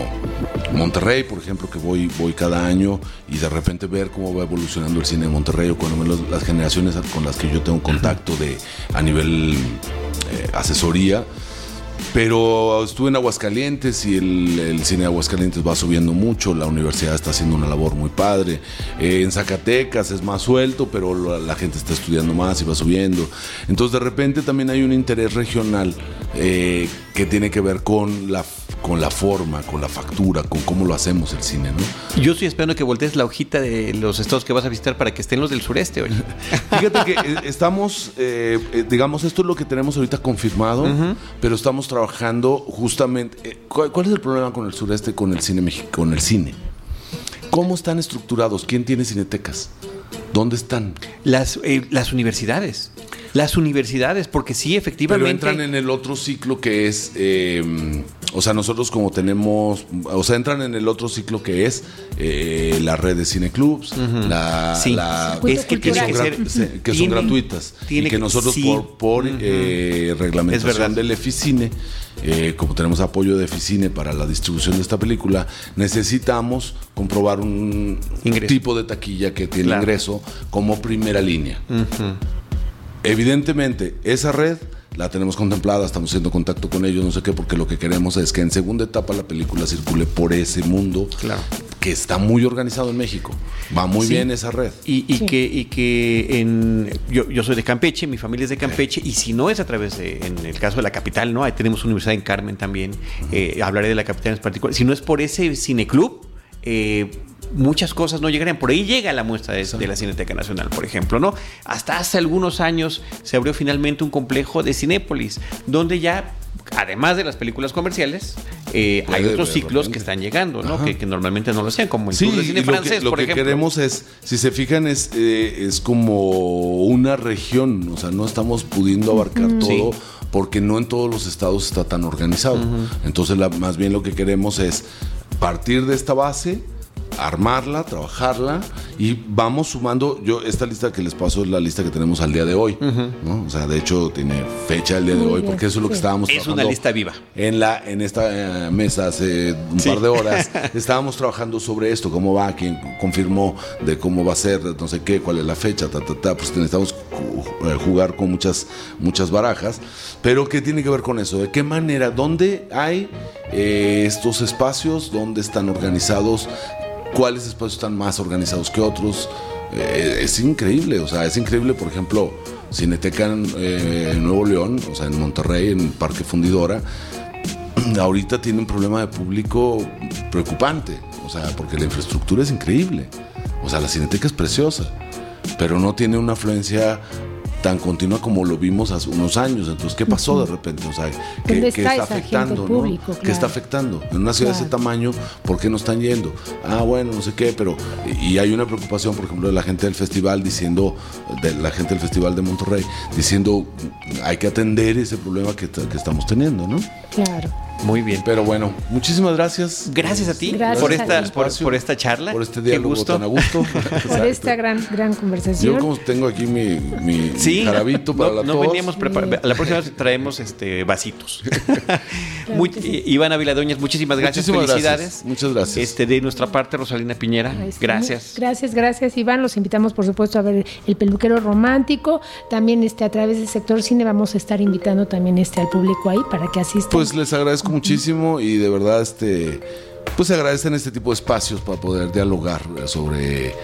Monterrey, por ejemplo, que voy, voy cada año y de repente ver cómo va evolucionando el cine de Monterrey o cuando menos las generaciones con las que yo tengo contacto de, a nivel eh, asesoría. Pero estuve en Aguascalientes y el, el cine de Aguascalientes va subiendo mucho, la universidad está haciendo una labor muy padre. Eh, en Zacatecas es más suelto, pero la, la gente está estudiando más y va subiendo. Entonces de repente también hay un interés regional eh, que tiene que ver con la, con la forma, con la factura, con cómo lo hacemos el cine, ¿no? Yo estoy esperando que voltees la hojita de los estados que vas a visitar para que estén los del sureste hoy. Fíjate que eh, estamos, eh, digamos, esto es lo que tenemos ahorita confirmado, pero estamos trabajando justamente. eh, ¿cuál, es el problema con el sureste, con el cine mexicano, con el cine? ¿Cómo están estructurados? ¿Quién tiene cinetecas? ¿Dónde están? Las, eh, las universidades. Las universidades, porque sí, Pero efectivamente. entran en el otro ciclo que es, eh, o sea, nosotros como tenemos, o sea, entran en el otro ciclo que es eh, la red de cineclubs, la, Sí. la- Es que que, son, que ser- se- que son gratuitas tiene y que que- nosotros sí. por, eh, Es reglamentación verdad. del Eficine, eh, como tenemos apoyo de Eficine para la distribución de esta película, necesitamos comprobar un Ingreso. tipo de taquilla que tiene Claro. ingreso como primera línea. Evidentemente, esa red la tenemos contemplada, estamos haciendo contacto con ellos, no sé qué, porque lo que queremos es que en segunda etapa la película circule por ese mundo Claro. que está muy organizado en México. Va muy Sí. bien esa red. Y, y Sí. que, y que en, yo, yo soy de Campeche, mi familia es de Campeche, y si no es a través de, en el caso de la capital, ¿no? Ahí tenemos universidad en Carmen también, eh, hablaré de la capital en particular. Si no es por ese cineclub, eh, muchas cosas no llegarían. Por ahí llega la muestra de, de la Cineteca Nacional, por ejemplo, ¿no? Hasta hace algunos años se abrió finalmente un complejo de Cinépolis, donde ya, además de las películas comerciales, eh, hay otros ciclos que están llegando, ¿no? Que, que normalmente no lo hacían, como el Sí, de y Cine lo Francés, que, lo por que ejemplo. queremos es, si se fijan, es, eh, es como una región, o sea, no estamos pudiendo abarcar todo Sí. porque no en todos los estados está tan organizado. Entonces, la- más bien lo que queremos es partir de esta base armarla, trabajarla y vamos sumando. Yo, esta lista que les paso es la lista que tenemos al día de hoy. ¿no? O sea, de hecho, tiene fecha el día de hoy, porque eso es lo que estábamos Es una lista viva. En, la, en esta eh, mesa hace un par de horas estábamos trabajando sobre esto, cómo va, quién confirmó de cómo va a ser, no sé qué, cuál es la fecha, ta, ta, ta. Pues necesitamos eh, jugar con muchas, muchas barajas. Pero, ¿qué tiene que ver con eso? ¿De qué manera? ¿Dónde hay eh, estos espacios? ¿Dónde están organizados? Cuáles espacios están más organizados que otros. Eh, es increíble, o sea, es increíble, por ejemplo, Cineteca eh, en, Nuevo León, o sea, en Monterrey, en Parque Fundidora, ahorita tiene un problema de público preocupante, o sea, porque la infraestructura es increíble, o sea, la Cineteca es preciosa, pero no tiene una afluencia tan continua como lo vimos hace unos años. Entonces, ¿qué pasó de repente? O sea, ¿qué, está, afectando? ¿Qué está afectando? En una ciudad de ese tamaño, ¿por qué no están yendo? Ah, bueno, no sé qué, pero... Y hay una preocupación, por ejemplo, de la gente del festival diciendo, de la gente del festival de Monterrey, diciendo, hay que atender ese problema que, que estamos teniendo, ¿no? Claro. Muy bien. Pero bueno, muchísimas gracias. Gracias a ti por, esta, por, esta charla. Por este diálogo tan a gusto. por esta gran, gran conversación. Yo como tengo aquí mi, mi jarabito para la no veníamos preparados. La próxima vez traemos este vasitos. Ivana Viladoñas, muchísimas gracias. Felicidades. Muchas gracias. Este, de nuestra parte, Rosalina Piñera, gracias. Gracias, gracias, Iván. Los invitamos, por supuesto, a ver el peluquero romántico. También este, a través del sector cine vamos a estar invitando también este, al público ahí para que asistan. Pues les agradezco muchísimo y de verdad este pues se agradecen este tipo de espacios para poder dialogar sobre,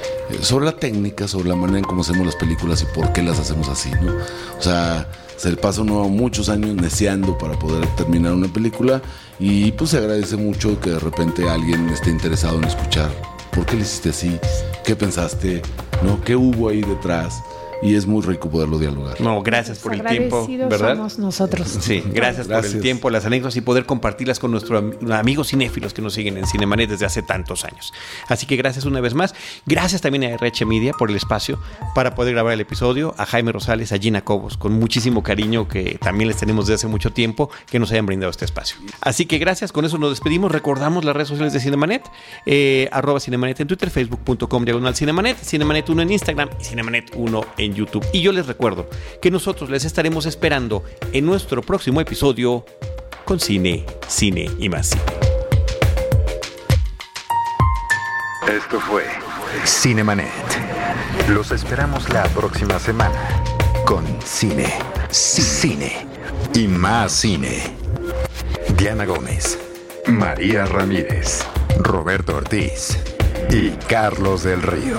sobre la técnica, sobre la manera en cómo hacemos las películas y por qué las hacemos así, ¿no? O sea, se le pasa muchos años neceando para poder terminar una película y pues se agradece mucho que de repente alguien esté interesado en escuchar por qué le hiciste así, qué pensaste, ¿no? ¿Qué hubo ahí detrás? Y es muy rico poderlo dialogar. No, gracias por el tiempo, ¿verdad? somos nosotros. Sí, gracias, por el tiempo, las anécdotas y poder compartirlas con nuestros amigos cinéfilos que nos siguen en Cinemanet desde hace tantos años. Así que gracias una vez más. Gracias también a RH Media por el espacio para poder grabar el episodio, a Jaime Rosales, a Gina Cobos, con muchísimo cariño que también les tenemos desde hace mucho tiempo, que nos hayan brindado este espacio. Así que gracias, con eso nos despedimos. Recordamos las redes sociales de Cinemanet, eh, arroba Cinemanet en Twitter, facebook.com diagonal Cinemanet, Cinemanet 1 en Instagram y Cinemanet 1 en YouTube. Y yo les recuerdo que nosotros les estaremos esperando en nuestro próximo episodio con cine, cine y más cine. Esto fue Cinemanet. Los esperamos la próxima semana con cine, cine y más cine. Diana Gómez, María Ramírez, Roberto Ortiz y Carlos del Río.